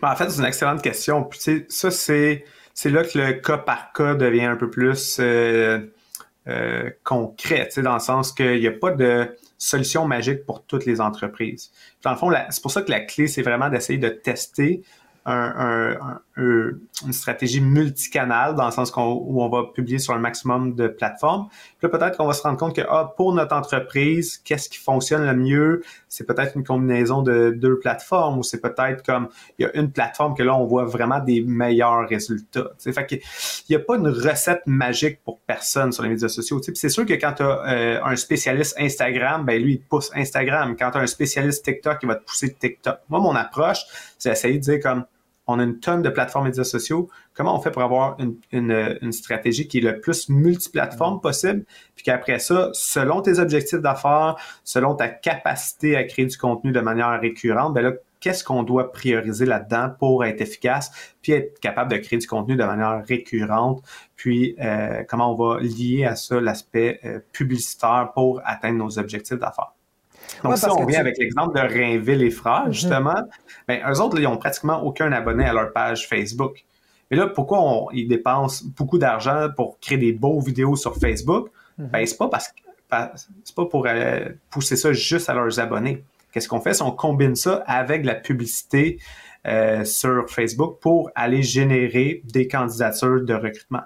Ben, en fait, c'est une excellente question. Ça, c'est, là que le cas par cas devient un peu plus euh, concret, dans le sens qu'il n'y a pas de solution magique pour toutes les entreprises. Dans le fond, c'est pour ça que la clé, c'est vraiment d'essayer de tester un, une stratégie multicanale dans le sens où on va publier sur un maximum de plateformes. Puis là, peut-être qu'on va se rendre compte que ah, pour notre entreprise, qu'est-ce qui fonctionne le mieux? C'est peut-être une combinaison de deux plateformes ou c'est peut-être comme il y a une plateforme que là, on voit vraiment des meilleurs résultats. T'sais. Fait qu'il n'y a pas une recette magique pour personne sur les médias sociaux. Puis c'est sûr que quand tu as euh, un spécialiste Instagram, ben lui, il te pousse Instagram. Quand tu as un spécialiste TikTok, il va te pousser TikTok. Moi, mon approche, c'est d'essayer de dire comme on a une tonne de plateformes médias sociaux. Comment on fait pour avoir une, stratégie qui est le plus multiplateforme possible, puis qu'après ça, selon tes objectifs d'affaires, selon ta capacité à créer du contenu de manière récurrente, ben là, qu'est-ce qu'on doit prioriser là-dedans pour être efficace, puis être capable de créer du contenu de manière récurrente, puis euh, comment on va lier à ça l'aspect euh, publicitaire pour atteindre nos objectifs d'affaires? Donc, ça, on vient avec l'exemple de Rainville et Frères, mhm. justement. Ben, eux autres, ils n'ont pratiquement aucun abonné à leur page Facebook. Mais là, pourquoi ils dépensent beaucoup d'argent pour créer des beaux vidéos sur Facebook? Mhm. Ben, c'est pas parce c'est pas pour euh, pousser ça juste à leurs abonnés. Qu'est-ce qu'on fait? C'est on combine ça avec la publicité euh, sur Facebook pour aller générer des candidatures de recrutement.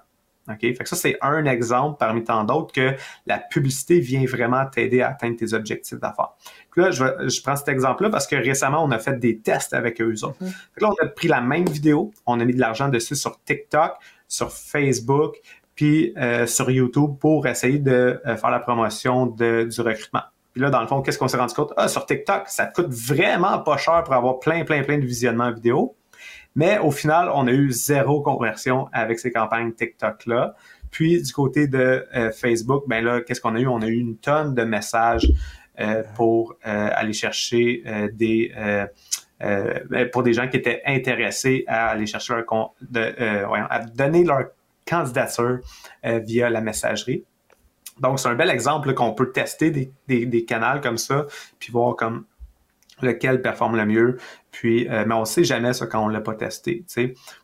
OK? Fait que ça, c'est un exemple parmi tant d'autres que la publicité vient vraiment t'aider à atteindre tes objectifs d'affaires. Puis là, je, je, prends cet exemple-là parce que récemment, on a fait des tests avec eux autres. Mm-hmm. là, on a pris la même vidéo, on a mis de l'argent dessus sur TikTok, sur Facebook, puis euh, sur YouTube pour essayer de euh, faire la promotion de, du recrutement. Puis là, dans le fond, qu'est-ce qu'on s'est rendu compte? Ah, sur TikTok, ça coûte vraiment pas cher pour avoir plein, plein, plein de visionnements vidéo. Mais au final, on a eu zéro conversion avec ces campagnes TikTok-là. Puis du côté de euh, Facebook, ben là, qu'est-ce qu'on a eu? On a eu une tonne de messages euh, pour euh, aller chercher des ben, pour des gens qui étaient intéressés à aller chercher leur de, à donner leur candidature via la messagerie. Donc, c'est un bel exemple qu'on peut tester des, des, des, canaux comme ça, puis voir comme lequel performe le mieux. Puis, euh, mais on sait jamais ça quand on l'a pas testé.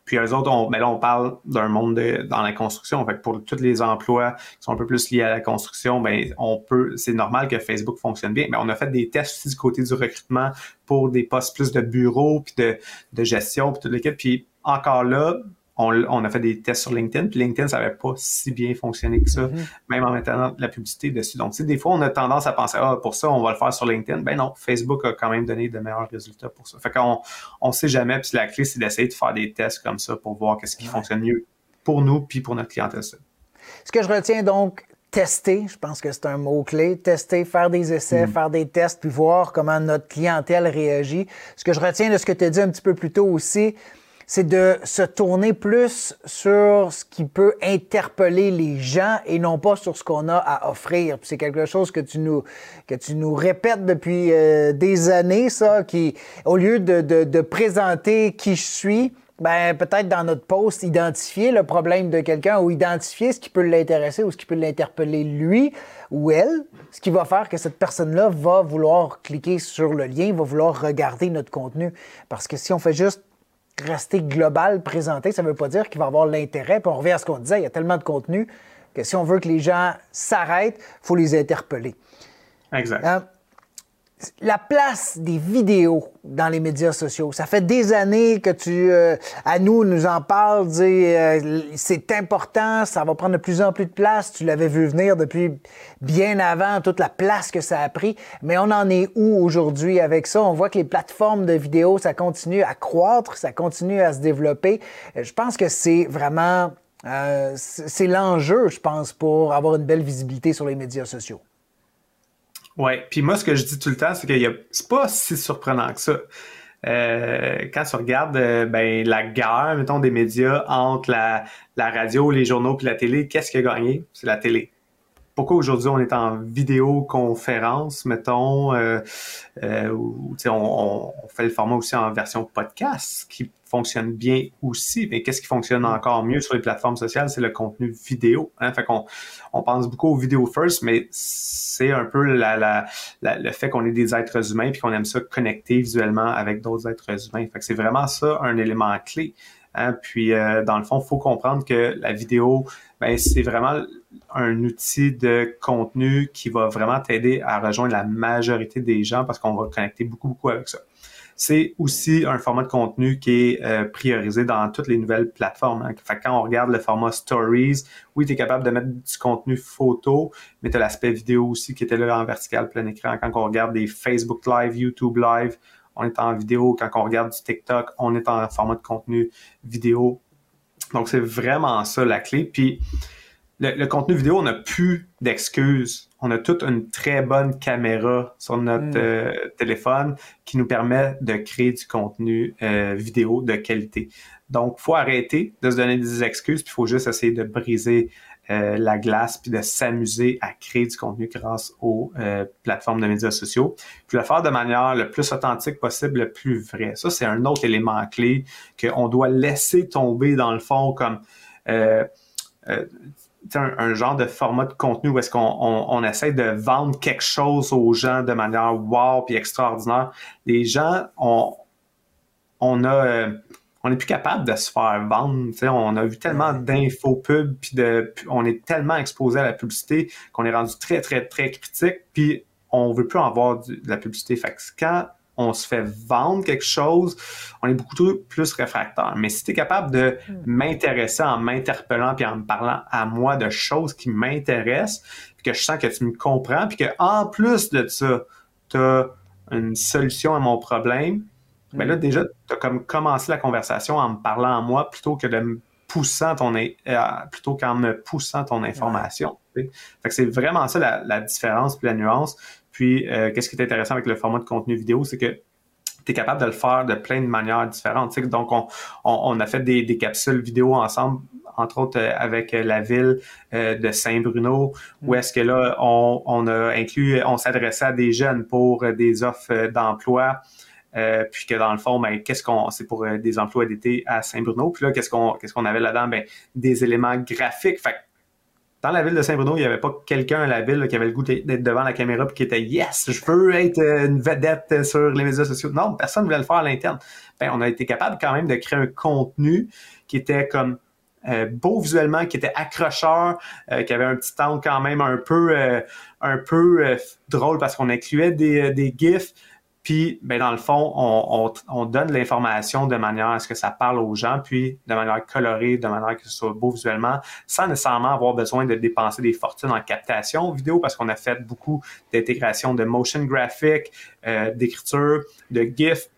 Puis eux autres, on, mais là, on parle d'un monde dans la construction. Fait pour tous les emplois qui sont un peu plus liés à la construction, ben on peut. C'est normal que Facebook fonctionne bien. Mais on a fait des tests aussi du côté du recrutement pour des postes plus de bureau, puis de, de gestion, puis toute l'équipe. Puis encore là, on, a fait des tests sur LinkedIn, puis LinkedIn, ça n'avait pas si bien fonctionné que ça, mm-hmm. même en mettant la publicité dessus. Donc, tu sais, des fois, on a tendance à penser, ah, pour ça, on va le faire sur LinkedIn. Ben non, Facebook a quand même donné de meilleurs résultats pour ça. Fait qu'on on sait jamais, puis la clé, c'est d'essayer de faire des tests comme ça pour voir qu'est-ce qui fonctionne mieux pour nous, puis pour notre clientèle. Ce que je retiens donc, tester, je pense que c'est un mot-clé, tester, faire des essais, mm. faire des tests, puis voir comment notre clientèle réagit. Ce que je retiens de ce que tu as dit un petit peu plus tôt aussi, c'est de se tourner plus sur ce qui peut interpeller les gens et non pas sur ce qu'on a à offrir. C'est quelque chose que tu nous, que tu nous répètes depuis euh, des années, ça, qui, au lieu de, de, présenter qui je suis, ben, peut-être dans notre post, identifier le problème de quelqu'un ou identifier ce qui peut l'intéresser ou ce qui peut l'interpeller lui ou elle, ce qui va faire que cette personne-là va vouloir cliquer sur le lien, va vouloir regarder notre contenu. Parce que si on fait juste rester global, présenté, ça ne veut pas dire qu'il va avoir l'intérêt. Puis on revient à ce qu'on disait, il y a tellement de contenu que si on veut que les gens s'arrêtent, il faut les interpeller. Exact. Euh, la place des vidéos dans les médias sociaux. Ça fait des années que tu, euh, à nous, nous en parles, euh, c'est important, ça va prendre de plus en plus de place. Tu l'avais vu venir depuis bien avant, toute la place que ça a pris. Mais on en est où aujourd'hui avec ça? On voit que les plateformes de vidéos, ça continue à croître, ça continue à se développer. Je pense que c'est vraiment, euh, c'est l'enjeu, je pense, pour avoir une belle visibilité sur les médias sociaux. Ouais, puis moi ce que je dis tout le temps, c'est que c'est pas si surprenant que ça. Euh, quand tu regardes euh, ben, la guerre, mettons, des médias entre la, la radio, les journaux puis la télé, qu'est-ce qui a gagné? C'est la télé pourquoi aujourd'hui on est en vidéoconférence, mettons, euh, euh, on, on, fait le format aussi en version podcast, qui fonctionne bien aussi. Mais qu'est-ce qui fonctionne encore mieux sur les plateformes sociales, c'est le contenu vidéo. Hein? Fait qu'on on pense beaucoup au vidéo first, mais c'est un peu la, la, le fait qu'on est des êtres humains puis qu'on aime ça connecter visuellement avec d'autres êtres humains. Fait que c'est vraiment ça un élément clé. Hein? Puis euh, dans le fond, il faut comprendre que la vidéo, ben, c'est vraiment un outil de contenu qui va vraiment t'aider à rejoindre la majorité des gens parce qu'on va connecter beaucoup, beaucoup avec ça. C'est aussi un format de contenu qui est euh, priorisé dans toutes les nouvelles plateformes. Hein. Fait quand on regarde le format Stories, oui, tu es capable de mettre du contenu photo, mais tu as l'aspect vidéo aussi qui était là en vertical plein écran. Quand on regarde des Facebook Live, YouTube Live, on est en vidéo. Quand on regarde du TikTok, on est en format de contenu vidéo. Donc, c'est vraiment ça la clé. Puis, le, contenu vidéo, on n'a plus d'excuses. On a toute une très bonne caméra sur notre mm. euh, téléphone qui nous permet de créer du contenu euh, vidéo de qualité. Donc, faut arrêter de se donner des excuses, puis il faut juste essayer de briser euh, la glace, puis de s'amuser à créer du contenu grâce aux plateformes de médias sociaux. Puis le faire de manière le plus authentique possible, le plus vrai. Ça, c'est un autre élément clé qu'on doit laisser tomber dans le fond comme un, genre de format de contenu où est-ce qu'on on, essaie de vendre quelque chose aux gens de manière wow puis extraordinaire. Les gens, on, on a, euh, on n'est plus capable de se faire vendre. On a vu tellement d'infos pub puis de, on est tellement exposé à la publicité qu'on est rendu très très très critique puis on veut plus avoir de la publicité. Fait que quand on se fait vendre quelque chose, on est beaucoup plus réfractaire. Mais si tu es capable de hmm. m'intéresser en m'interpellant puis en me parlant à moi de choses qui m'intéressent, puis que je sens que tu me comprends, puis que en plus de ça, tu as une solution à mon problème, ben là, hmm. déjà, tu as comme commencé la conversation en me parlant à moi plutôt que de me poussant ton euh, plutôt qu'en me poussant ton information. Fait que c'est vraiment ça la, la différence puis la nuance. Puis, euh, qu'est-ce qui est intéressant avec le format de contenu vidéo, c'est que tu es capable de le faire de plein de manières différentes. Donc, on, a fait des, capsules vidéo ensemble, entre autres euh, avec la ville euh, de Saint-Bruno, où mm. est-ce que là, on, a inclus, on s'adressait à des jeunes pour des offres d'emploi. puis que dans le fond, ben, qu'est-ce qu'on, c'est pour des emplois d'été à Saint-Bruno. Puis là, qu'est-ce qu'on, qu'est-ce qu'on avait là-dedans? Ben, des éléments graphiques. Fait dans la ville de Saint-Bruno, il n'y avait pas quelqu'un à la ville qui avait le goût d'être devant la caméra et qui était Yes, je veux être euh, une vedette sur les médias sociaux. Non, personne ne voulait le faire à l'interne. Ben, on a été capable quand même de créer un contenu qui était comme euh, beau visuellement, qui était accrocheur, euh, qui avait un petit temps quand même un peu, un peu drôle parce qu'on incluait des, des GIFs. Puis, ben, dans le fond, on, on, on donne l'information de manière à ce que ça parle aux gens, puis de manière colorée, de manière que ce soit beau visuellement, sans nécessairement avoir besoin de dépenser des fortunes en captation vidéo, parce qu'on a fait beaucoup d'intégration de motion graphic, euh, d'écriture, de GIF,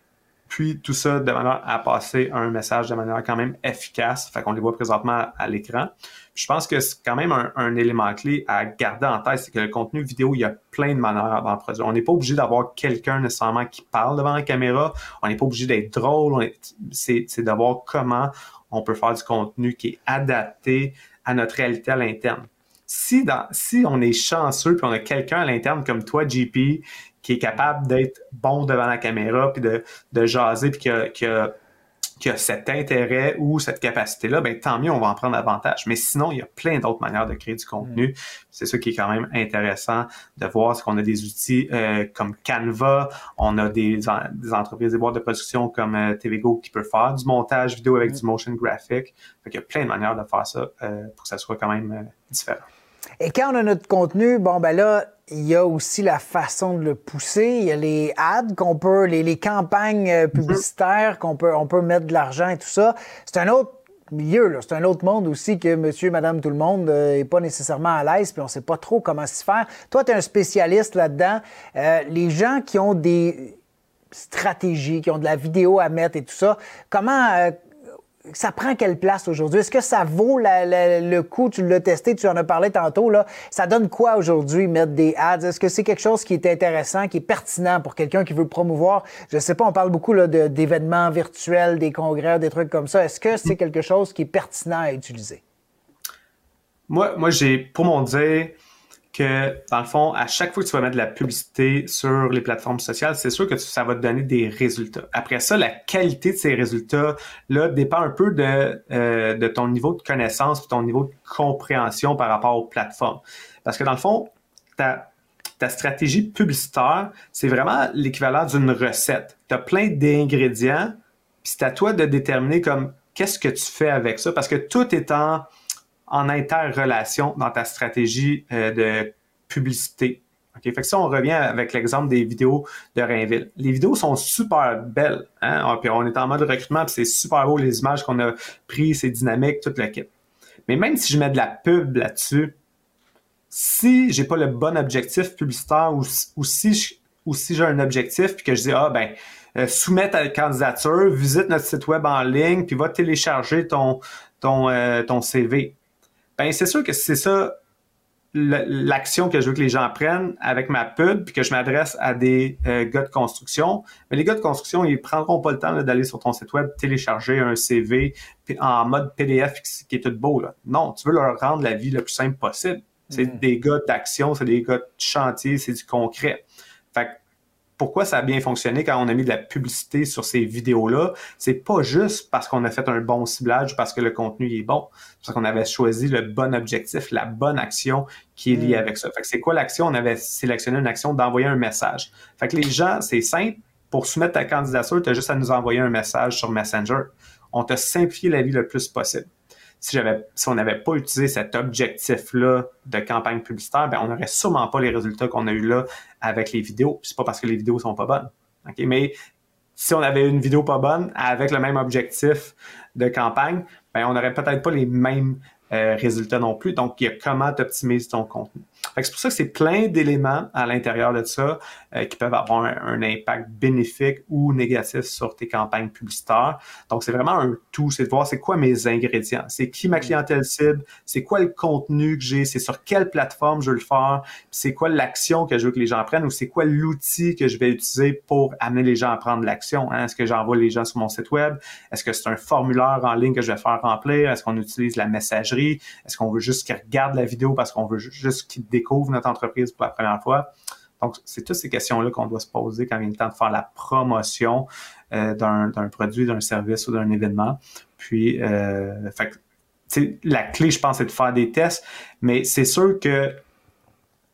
puis tout ça de manière à passer un message de manière quand même efficace. Fait qu'on les voit présentement à, l'écran. Je pense que c'est quand même un, élément clé à garder en tête, c'est que le contenu vidéo, il y a plein de manières d'en produire. On n'est pas obligé d'avoir quelqu'un nécessairement qui parle devant la caméra. On n'est pas obligé d'être drôle. C'est d'avoir comment on peut faire du contenu qui est adapté à notre réalité à l'interne. Si, dans, si on est chanceux puis on a quelqu'un à l'interne comme toi, JP, qui est capable d'être bon devant la caméra, puis de, de jaser, puis qui a, cet intérêt ou cette capacité-là, ben tant mieux, on va en prendre avantage. Mais sinon, il y a plein d'autres manières de créer du contenu. Mm. C'est ça qui est quand même intéressant de voir, ce qu'on a des outils euh, comme Canva, on a des, des entreprises, des boîtes de production comme euh, TVGO qui peuvent faire du montage vidéo avec mm. du motion graphic. il y a plein de manières de faire ça euh, pour que ça soit quand même différent. Et quand on a notre contenu, bon ben là, il y a aussi la façon de le pousser. Il y a les ads qu'on peut, les, campagnes euh, publicitaires qu'on peut, on peut mettre de l'argent et tout ça. C'est un autre milieu, c'est un autre monde aussi que monsieur, madame, tout le monde n'est euh, pas nécessairement à l'aise, puis on sait pas trop comment s'y faire. Toi, tu es un spécialiste là-dedans. Euh, les gens qui ont des stratégies, qui ont de la vidéo à mettre et tout ça, comment, ça prend quelle place aujourd'hui? Est-ce que ça vaut le coup? Tu l'as testé, tu en as parlé tantôt. Là. Ça donne quoi aujourd'hui mettre des ads? Est-ce que c'est quelque chose qui est intéressant, qui est pertinent pour quelqu'un qui veut promouvoir? Je sais pas, on parle beaucoup d'événements virtuels, des congrès, des trucs comme ça. Est-ce que c'est quelque chose qui est pertinent à utiliser? Moi, moi j'ai, pour mon dire, que, dans le fond, à chaque fois que tu vas mettre de la publicité sur les plateformes sociales, c'est sûr que ça va te donner des résultats. Après ça, la qualité de ces résultats-là dépend un peu de, euh, de ton niveau de connaissance et ton niveau de compréhension par rapport aux plateformes. Parce que, dans le fond, ta, ta stratégie publicitaire, c'est vraiment l'équivalent d'une recette. Tu as plein d'ingrédients, puis c'est à toi de déterminer comme qu'est-ce que tu fais avec ça, parce que tout est en interrelation dans ta stratégie euh, de publicité. Okay? Fait que si on revient avec l'exemple des vidéos de Rainville. Les vidéos sont super belles. Hein? Ah, puis on est en mode recrutement, puis c'est super beau les images qu'on a prises, c'est dynamique, toute l'équipe. Mais même si je mets de la pub là-dessus, si j'ai pas le bon objectif publicitaire ou, ou si ou si j'ai un objectif puis que je dis ah ben euh, soumets ta candidature, visite notre site web en ligne puis va télécharger ton ton euh, ton CV. Ben, c'est sûr que c'est ça l'action que je veux que les gens prennent avec ma pub, puis que je m'adresse à des euh, gars de construction. Mais les gars de construction, ils prendront pas le temps d'aller sur ton site web, télécharger un CV en mode PDF qui est tout beau. Là. Non, tu veux leur rendre la vie le plus simple possible. C'est mm. des gars d'action, c'est des gars de chantier, c'est du concret. Pourquoi ça a bien fonctionné quand on a mis de la publicité sur ces vidéos-là, c'est pas juste parce qu'on a fait un bon ciblage ou parce que le contenu est bon, c'est parce qu'on avait choisi le bon objectif, la bonne action qui est liée mm. avec ça. Fait que c'est quoi l'action? On avait sélectionné une action d'envoyer un message. Fait que les gens, c'est simple, pour soumettre ta candidature, tu as juste à nous envoyer un message sur Messenger. On t'a simplifié la vie le plus possible si on n'avait pas utilisé cet objectif-là de campagne publicitaire, ben on n'aurait sûrement pas les résultats qu'on a eu là avec les vidéos. C'est pas parce que les vidéos sont pas bonnes. Mais si on avait une vidéo pas bonne avec le même objectif de campagne, ben on n'aurait peut-être pas les mêmes euh, résultats non plus. Donc, il y a comment tu optimises ton contenu? C'est pour ça que c'est plein d'éléments à l'intérieur de ça euh, qui peuvent avoir un, impact bénéfique ou négatif sur tes campagnes publicitaires. Donc, c'est vraiment un tout, c'est de voir c'est quoi mes ingrédients, c'est qui ma mm. clientèle cible, c'est quoi le contenu que j'ai, c'est sur quelle plateforme je veux le faire, c'est quoi l'action que je veux que les gens prennent ou c'est quoi l'outil que je vais utiliser pour amener les gens à prendre l'action. Hein? Est-ce que j'envoie les gens sur mon site web? Est-ce que c'est un formulaire en ligne que je vais faire remplir? Est-ce qu'on utilise la messagerie? Est-ce qu'on veut juste qu'ils regardent la vidéo parce qu'on veut juste qu'ils découvrent notre entreprise pour la première fois? Donc, c'est toutes ces questions-là qu'on doit se poser quand il est temps de faire la promotion euh, d'un produit, d'un service ou d'un événement. Puis, euh, fait la clé, je pense, c'est de faire des tests, mais c'est sûr que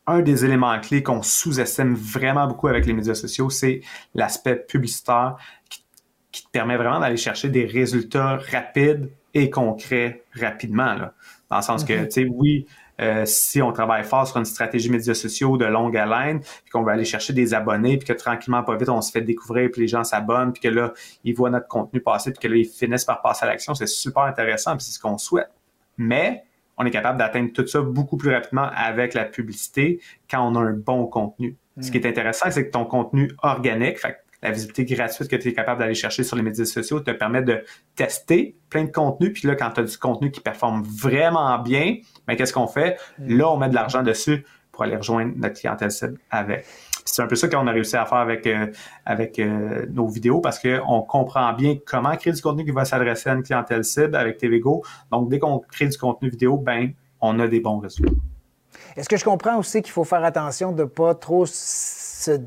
un des éléments clés qu'on sous-estime vraiment beaucoup avec les médias sociaux, c'est l'aspect publicitaire qui, qui, te permet vraiment d'aller chercher des résultats rapides et concrets rapidement. Là. Dans le sens que, mm-hmm. tu sais, oui, euh, si on travaille fort sur une stratégie médias sociaux de longue haleine, puis qu'on veut aller chercher des abonnés, puis que tranquillement, pas vite, on se fait découvrir, puis les gens s'abonnent, puis que là, ils voient notre contenu passer, puis que là, ils finissent par passer à l'action, c'est super intéressant, puis c'est ce qu'on souhaite. Mais on est capable d'atteindre tout ça beaucoup plus rapidement avec la publicité quand on a un bon contenu. Ce qui est intéressant, c'est que ton contenu organique, fait la visibilité gratuite que tu es capable d'aller chercher sur les médias sociaux te permet de tester plein de contenus. Puis là, quand tu as du contenu qui performe vraiment bien, ben, qu'est-ce qu'on fait? Mm. Là, on met de l'argent dessus pour aller rejoindre notre clientèle cible avec. C'est un peu ça qu'on a réussi à faire avec, euh, avec euh, nos vidéos parce qu'on comprend bien comment créer du contenu qui va s'adresser à une clientèle cible avec TVGO. Donc, dès qu'on crée du contenu vidéo, ben, on a des bons résultats. Est-ce que je comprends aussi qu'il faut faire attention de ne pas trop se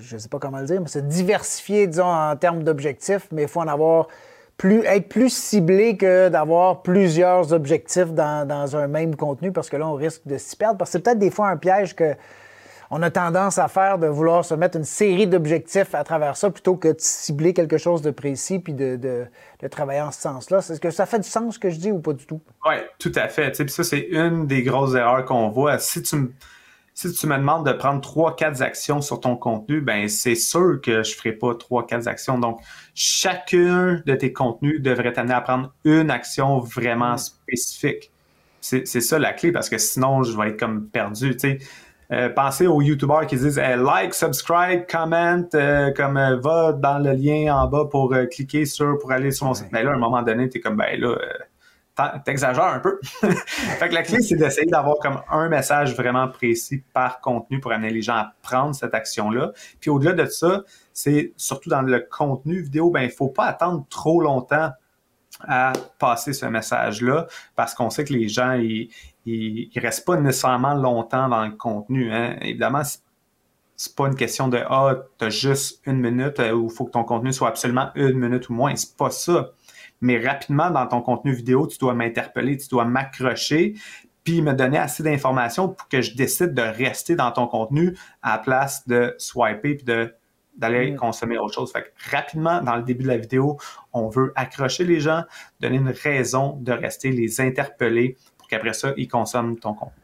je ne sais pas comment le dire, mais se diversifier, disons, en termes d'objectifs, mais il faut en avoir plus, être plus ciblé que d'avoir plusieurs objectifs dans, un même contenu, parce que là, on risque de s'y perdre. Parce que c'est peut-être des fois un piège que on a tendance à faire de vouloir se mettre une série d'objectifs à travers ça plutôt que de cibler quelque chose de précis puis de, travailler en ce sens-là. Est-ce que ça fait du sens ce que je dis ou pas du tout? Oui, tout à fait. Puis ça, c'est une des grosses erreurs qu'on voit. Si tu me si tu me demandes de prendre trois, quatre actions sur ton contenu, ben c'est sûr que je ferai pas trois, quatre actions. Donc, chacun de tes contenus devrait t'amener à prendre une action vraiment mm. spécifique. C'est ça la clé parce que sinon, je vais être comme perdu. Tu sais. Euh, pensez aux YouTubers qui disent like, subscribe, comment, euh, comme euh, va dans le lien en bas pour cliquer sur pour aller sur mon site. Mais là, à un moment donné, tu es comme ben là t'exagères un peu. fait que la clé, c'est d'essayer d'avoir comme un message vraiment précis par contenu pour amener les gens à prendre cette action-là. Puis au-delà de ça, c'est surtout dans le contenu vidéo, ben il faut pas attendre trop longtemps à passer ce message-là parce qu'on sait que les gens, ils, ils, restent pas nécessairement longtemps dans le contenu. Hein. Évidemment, c'est pas une question de ah, t'as juste une minute euh, ou faut que ton contenu soit absolument une minute ou moins. C'est pas ça mais rapidement dans ton contenu vidéo, tu dois m'interpeller, tu dois m'accrocher, puis me donner assez d'informations pour que je décide de rester dans ton contenu à la place de swiper puis de d'aller mm. consommer autre chose. Fait que rapidement, dans le début de la vidéo, on veut accrocher les gens, donner une raison de rester, les interpeller pour qu'après ça, ils consomment ton contenu.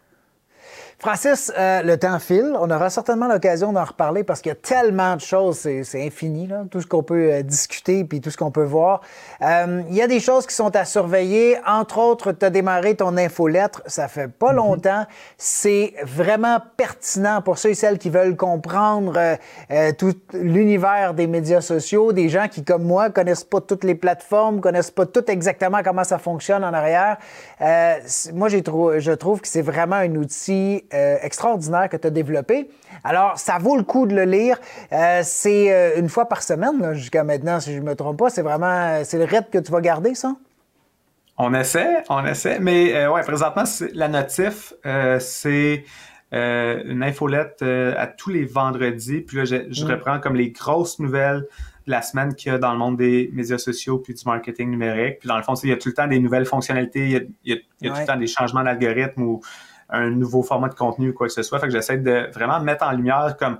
Francis, euh, le temps file. On aura certainement l'occasion d'en reparler parce qu'il y a tellement de choses, c'est infini, là, tout ce qu'on peut euh, discuter puis tout ce qu'on peut voir. Euh, il y a des choses qui sont à surveiller. Entre autres, tu as démarré ton infolettre, ça fait pas mhm. longtemps. C'est vraiment pertinent pour ceux et celles qui veulent comprendre tout l'univers des médias sociaux, des gens qui, comme moi, connaissent pas toutes les plateformes, connaissent pas tout exactement comment ça fonctionne en arrière. moi, je trouve que c'est vraiment un outil euh, extraordinaire que tu as développé. Alors, ça vaut le coup de le lire. Euh, c'est euh, une fois par semaine, jusqu'à maintenant, si je ne me trompe pas. C'est vraiment, c'est le rythme que tu vas garder, ça? On essaie, on essaie. Mais ouais, présentement, la notif, c'est une infolette à tous les vendredis. Puis là, je, mm. reprends comme les grosses nouvelles de la semaine qu'il y a dans le monde des médias sociaux puis du marketing numérique. Puis dans le fond, il y a tout le temps des nouvelles fonctionnalités, il y a, tout le temps des changements d'algorithme ou un nouveau format de contenu ou quoi que ce soit. Fait que j'essaie de vraiment mettre en lumière comme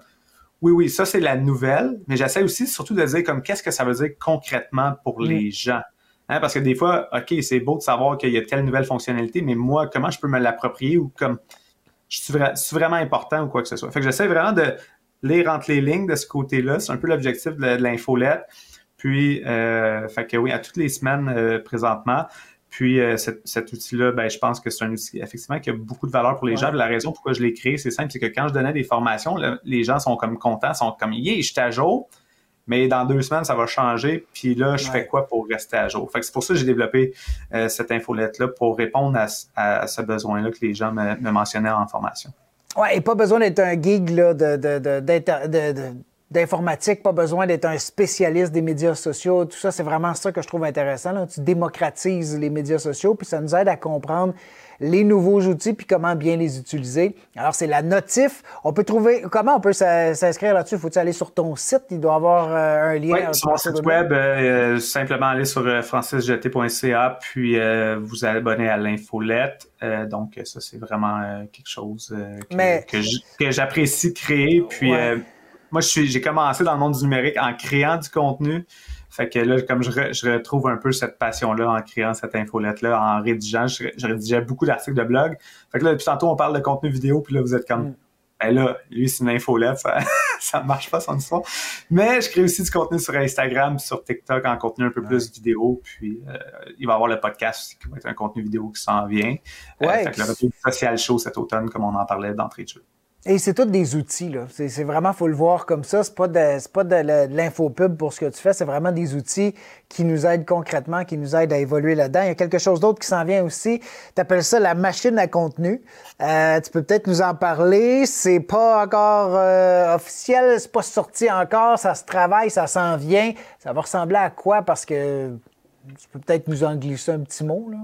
oui, oui, ça c'est la nouvelle, mais j'essaie aussi surtout de dire comme qu'est-ce que ça veut dire concrètement pour mm. les gens? Hein, parce que des fois, OK, c'est beau de savoir qu'il y a telle nouvelle fonctionnalité, mais moi, comment je peux me l'approprier ou comme je suis, vraiment important ou quoi que ce soit? Fait que j'essaie vraiment de lire entre les lignes de ce côté-là. C'est un peu l'objectif de, l'infolette. Puis, euh, fait que oui, à toutes les semaines euh, présentement, puis euh, cet, outil-là, ben, je pense que c'est un outil effectivement qui a beaucoup de valeur pour les gens. La raison pourquoi je l'ai créé, c'est simple, c'est que quand je donnais des formations, les gens sont comme contents, sont comme yeah, je suis à jour, mais dans deux semaines, ça va changer. Puis là, je fais quoi pour rester à jour? Fait que c'est pour ça que j'ai développé euh, cette infolette-là pour répondre à, ce besoin-là que les gens me, mentionnaient en formation. Ouais, et pas besoin d'être un geek là, de, de d'informatique, pas besoin d'être un spécialiste des médias sociaux. Tout ça, c'est vraiment ça que je trouve intéressant. Tu démocratises les médias sociaux, puis ça nous aide à comprendre les nouveaux outils puis comment bien les utiliser. Alors, c'est la notif. On peut trouver, comment on peut s'inscrire là-dessus? Faut-il aller sur ton site? Il doit y avoir euh, un lien. Oui, sur mon site web, euh, simplement aller sur euh, francisjeté.ca puis vous abonner à l'infolette. donc, ça, c'est vraiment quelque chose que, j'apprécie de créer. Puis, moi, j'ai commencé dans le monde du numérique en créant du contenu. Fait que là, comme je, retrouve un peu cette passion-là en créant cette infolette-là, en rédigeant, je, rédigeais beaucoup d'articles de blog. Fait que là, depuis tantôt, on parle de contenu vidéo, puis là, vous êtes comme, mm. ben là, lui, c'est une infolette, ça, ça marche pas son histoire. Mais je crée aussi du contenu sur Instagram, sur TikTok, en contenu un peu plus vidéo, puis euh, il va y avoir le podcast aussi, qui va être un contenu vidéo qui s'en vient. Euh, ouais. fait que le social show cet automne, comme on en parlait d'entrée de jeu. Et c'est tout des outils, là. C'est vraiment, faut le voir comme ça. C'est pas de, pas de, l'infopub pour ce que tu fais. C'est vraiment des outils qui nous aident concrètement, qui nous aident à évoluer là-dedans. Il y a quelque chose d'autre qui s'en vient aussi. Tu appelles ça la machine à contenu. Euh, tu peux peut-être nous en parler. C'est pas encore euh, officiel, c'est pas sorti encore. Ça se travaille, ça s'en vient. Ça va ressembler à quoi? Parce que tu peux peut-être nous en glisser un petit mot, là.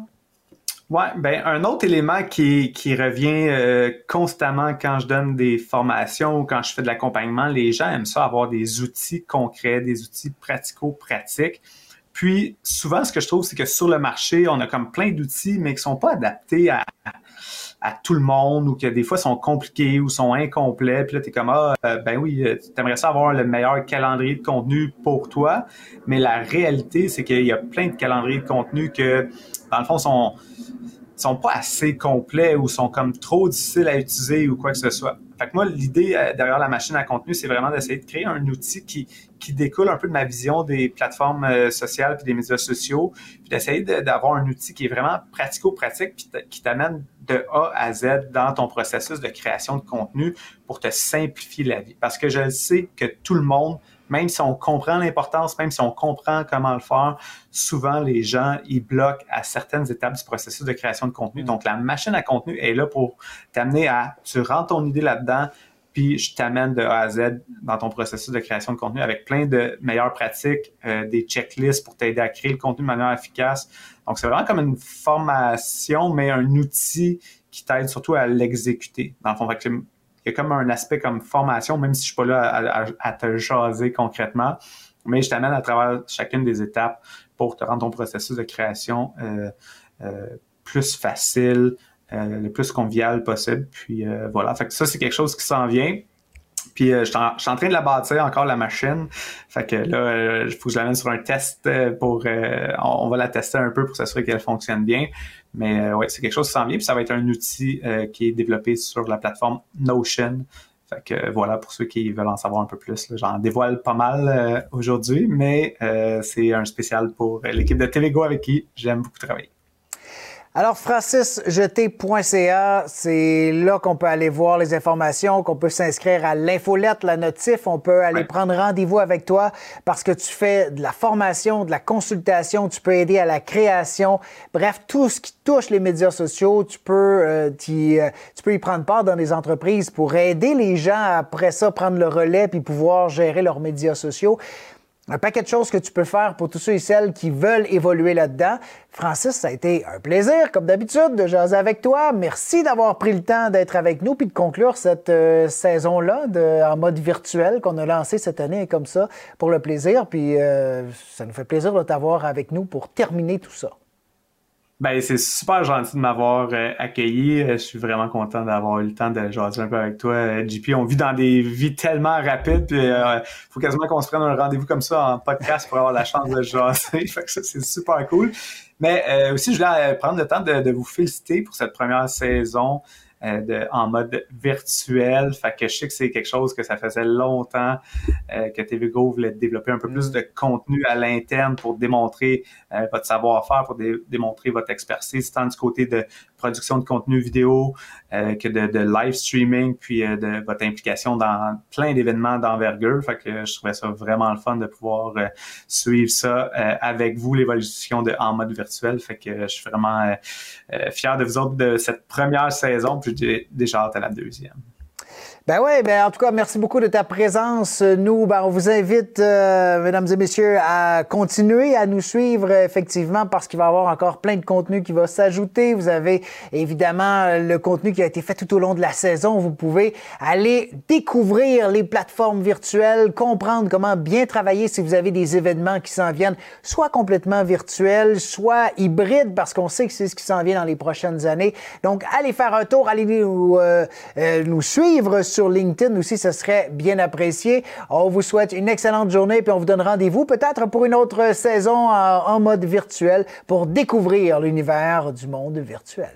Ouais, ben un autre élément qui, qui revient euh, constamment quand je donne des formations ou quand je fais de l'accompagnement, les gens aiment ça avoir des outils concrets, des outils pratico-pratiques. Puis souvent, ce que je trouve, c'est que sur le marché, on a comme plein d'outils, mais qui sont pas adaptés à, à tout le monde ou que des fois sont compliqués ou sont incomplets. Puis là, tu es comme, ah, euh, ben oui, euh, tu aimerais ça avoir le meilleur calendrier de contenu pour toi. Mais la réalité, c'est qu'il y a plein de calendriers de contenu que, dans le fond, sont sont pas assez complets ou sont comme trop difficiles à utiliser ou quoi que ce soit. Fait que moi, l'idée euh, derrière la machine à contenu, c'est vraiment d'essayer de créer un outil qui, qui découle un peu de ma vision des plateformes euh, sociales puis des médias sociaux, puis d'essayer d'avoir un outil qui est vraiment pratico-pratique qui t'amène de A à Z dans ton processus de création de contenu pour te simplifier la vie. Parce que je sais que tout le monde même si on comprend l'importance, même si on comprend comment le faire, souvent les gens, ils bloquent à certaines étapes du processus de création de contenu. Mm. Donc, la machine à contenu est là pour t'amener à, tu rends ton idée là-dedans, puis je t'amène de A à Z dans ton processus de création de contenu avec plein de meilleures pratiques, euh, des checklists pour t'aider à créer le contenu de manière efficace. Donc, c'est vraiment comme une formation, mais un outil qui t'aide surtout à l'exécuter. Dans le fond, comme un aspect comme formation, même si je suis pas là à, te jaser concrètement, mais je t'amène à travers chacune des étapes pour te rendre ton processus de création euh, euh, plus facile, euh, le plus convivial possible. Puis voilà, ça c'est quelque chose qui s'en vient. Puis je, suis en, train de la bâtir encore la machine. Fait que là, il faut que je l'amène sur un test pour on, va la tester un peu pour s'assurer qu'elle fonctionne bien. Mais euh, ouais, c'est quelque chose qui s'en vient, puis ça va être un outil euh, qui est développé sur la plateforme Notion. Fait que euh, voilà, pour ceux qui veulent en savoir un peu plus, j'en dévoile pas mal aujourd'hui, mais c'est un spécial pour l'équipe de TVGO avec qui j'aime beaucoup travailler. Alors, francisjeté.ca, c'est là qu'on peut aller voir les informations, qu'on peut s'inscrire à l'infolette, la notif, on peut aller prendre rendez-vous avec toi parce que tu fais de la formation, de la consultation, tu peux aider à la création. Bref, tout ce qui touche les médias sociaux, tu peux, euh, y, euh, tu peux y prendre part dans les entreprises pour aider les gens après ça prendre le relais puis pouvoir gérer leurs médias sociaux un paquet de choses que tu peux faire pour tous ceux et celles qui veulent évoluer là-dedans. Francis, ça a été un plaisir, comme d'habitude, de jaser avec toi. Merci d'avoir pris le temps d'être avec nous puis de conclure cette euh, saison-là en mode virtuel qu'on a lancé cette année comme ça pour le plaisir. Puis euh, ça nous fait plaisir de t'avoir avec nous pour terminer tout ça. Ben, c'est super gentil de m'avoir euh, accueilli. Euh, je suis vraiment content d'avoir eu le temps de jaser un peu avec toi, euh, JP. On vit dans des vies tellement rapides, puis il faut quasiment qu'on se prenne un rendez-vous comme ça en podcast pour avoir la chance de jaser. fait que ça, c'est super cool. Mais aussi, je voulais prendre le temps de, vous féliciter pour cette première saison. Euh, de, en mode virtuel. Fait que je sais que c'est quelque chose que ça faisait longtemps euh, que TVGO voulait développer un peu plus mm. de contenu à l'interne pour démontrer euh, votre savoir-faire, pour démontrer votre expertise, tant du côté de production de contenu vidéo euh, que de, de, live streaming, puis euh, de votre implication dans plein d'événements d'envergure. Fait que je trouvais ça vraiment le fun de pouvoir euh, suivre ça avec vous, l'évolution de en mode virtuel. Fait que je suis vraiment fier de vous autres de cette première saison, puis j'ai déjà hâte à la deuxième. Ben oui, ben en tout cas, merci beaucoup de ta présence. Nous, ben, on vous invite, euh, mesdames et messieurs, à continuer à nous suivre, effectivement, parce qu'il va y avoir encore plein de contenu qui va s'ajouter. Vous avez évidemment le contenu qui a été fait tout au long de la saison. Vous pouvez aller découvrir les plateformes virtuelles, comprendre comment bien travailler si vous avez des événements qui s'en viennent, soit complètement virtuels, soit hybrides, parce qu'on sait que c'est ce qui s'en vient dans les prochaines années. Donc, allez faire un tour, allez nous, euh, euh, nous suivre LinkedIn aussi, ce serait bien apprécié. On vous souhaite une excellente journée, puis on vous donne rendez-vous peut-être pour une autre saison en mode virtuel pour découvrir l'univers du monde virtuel.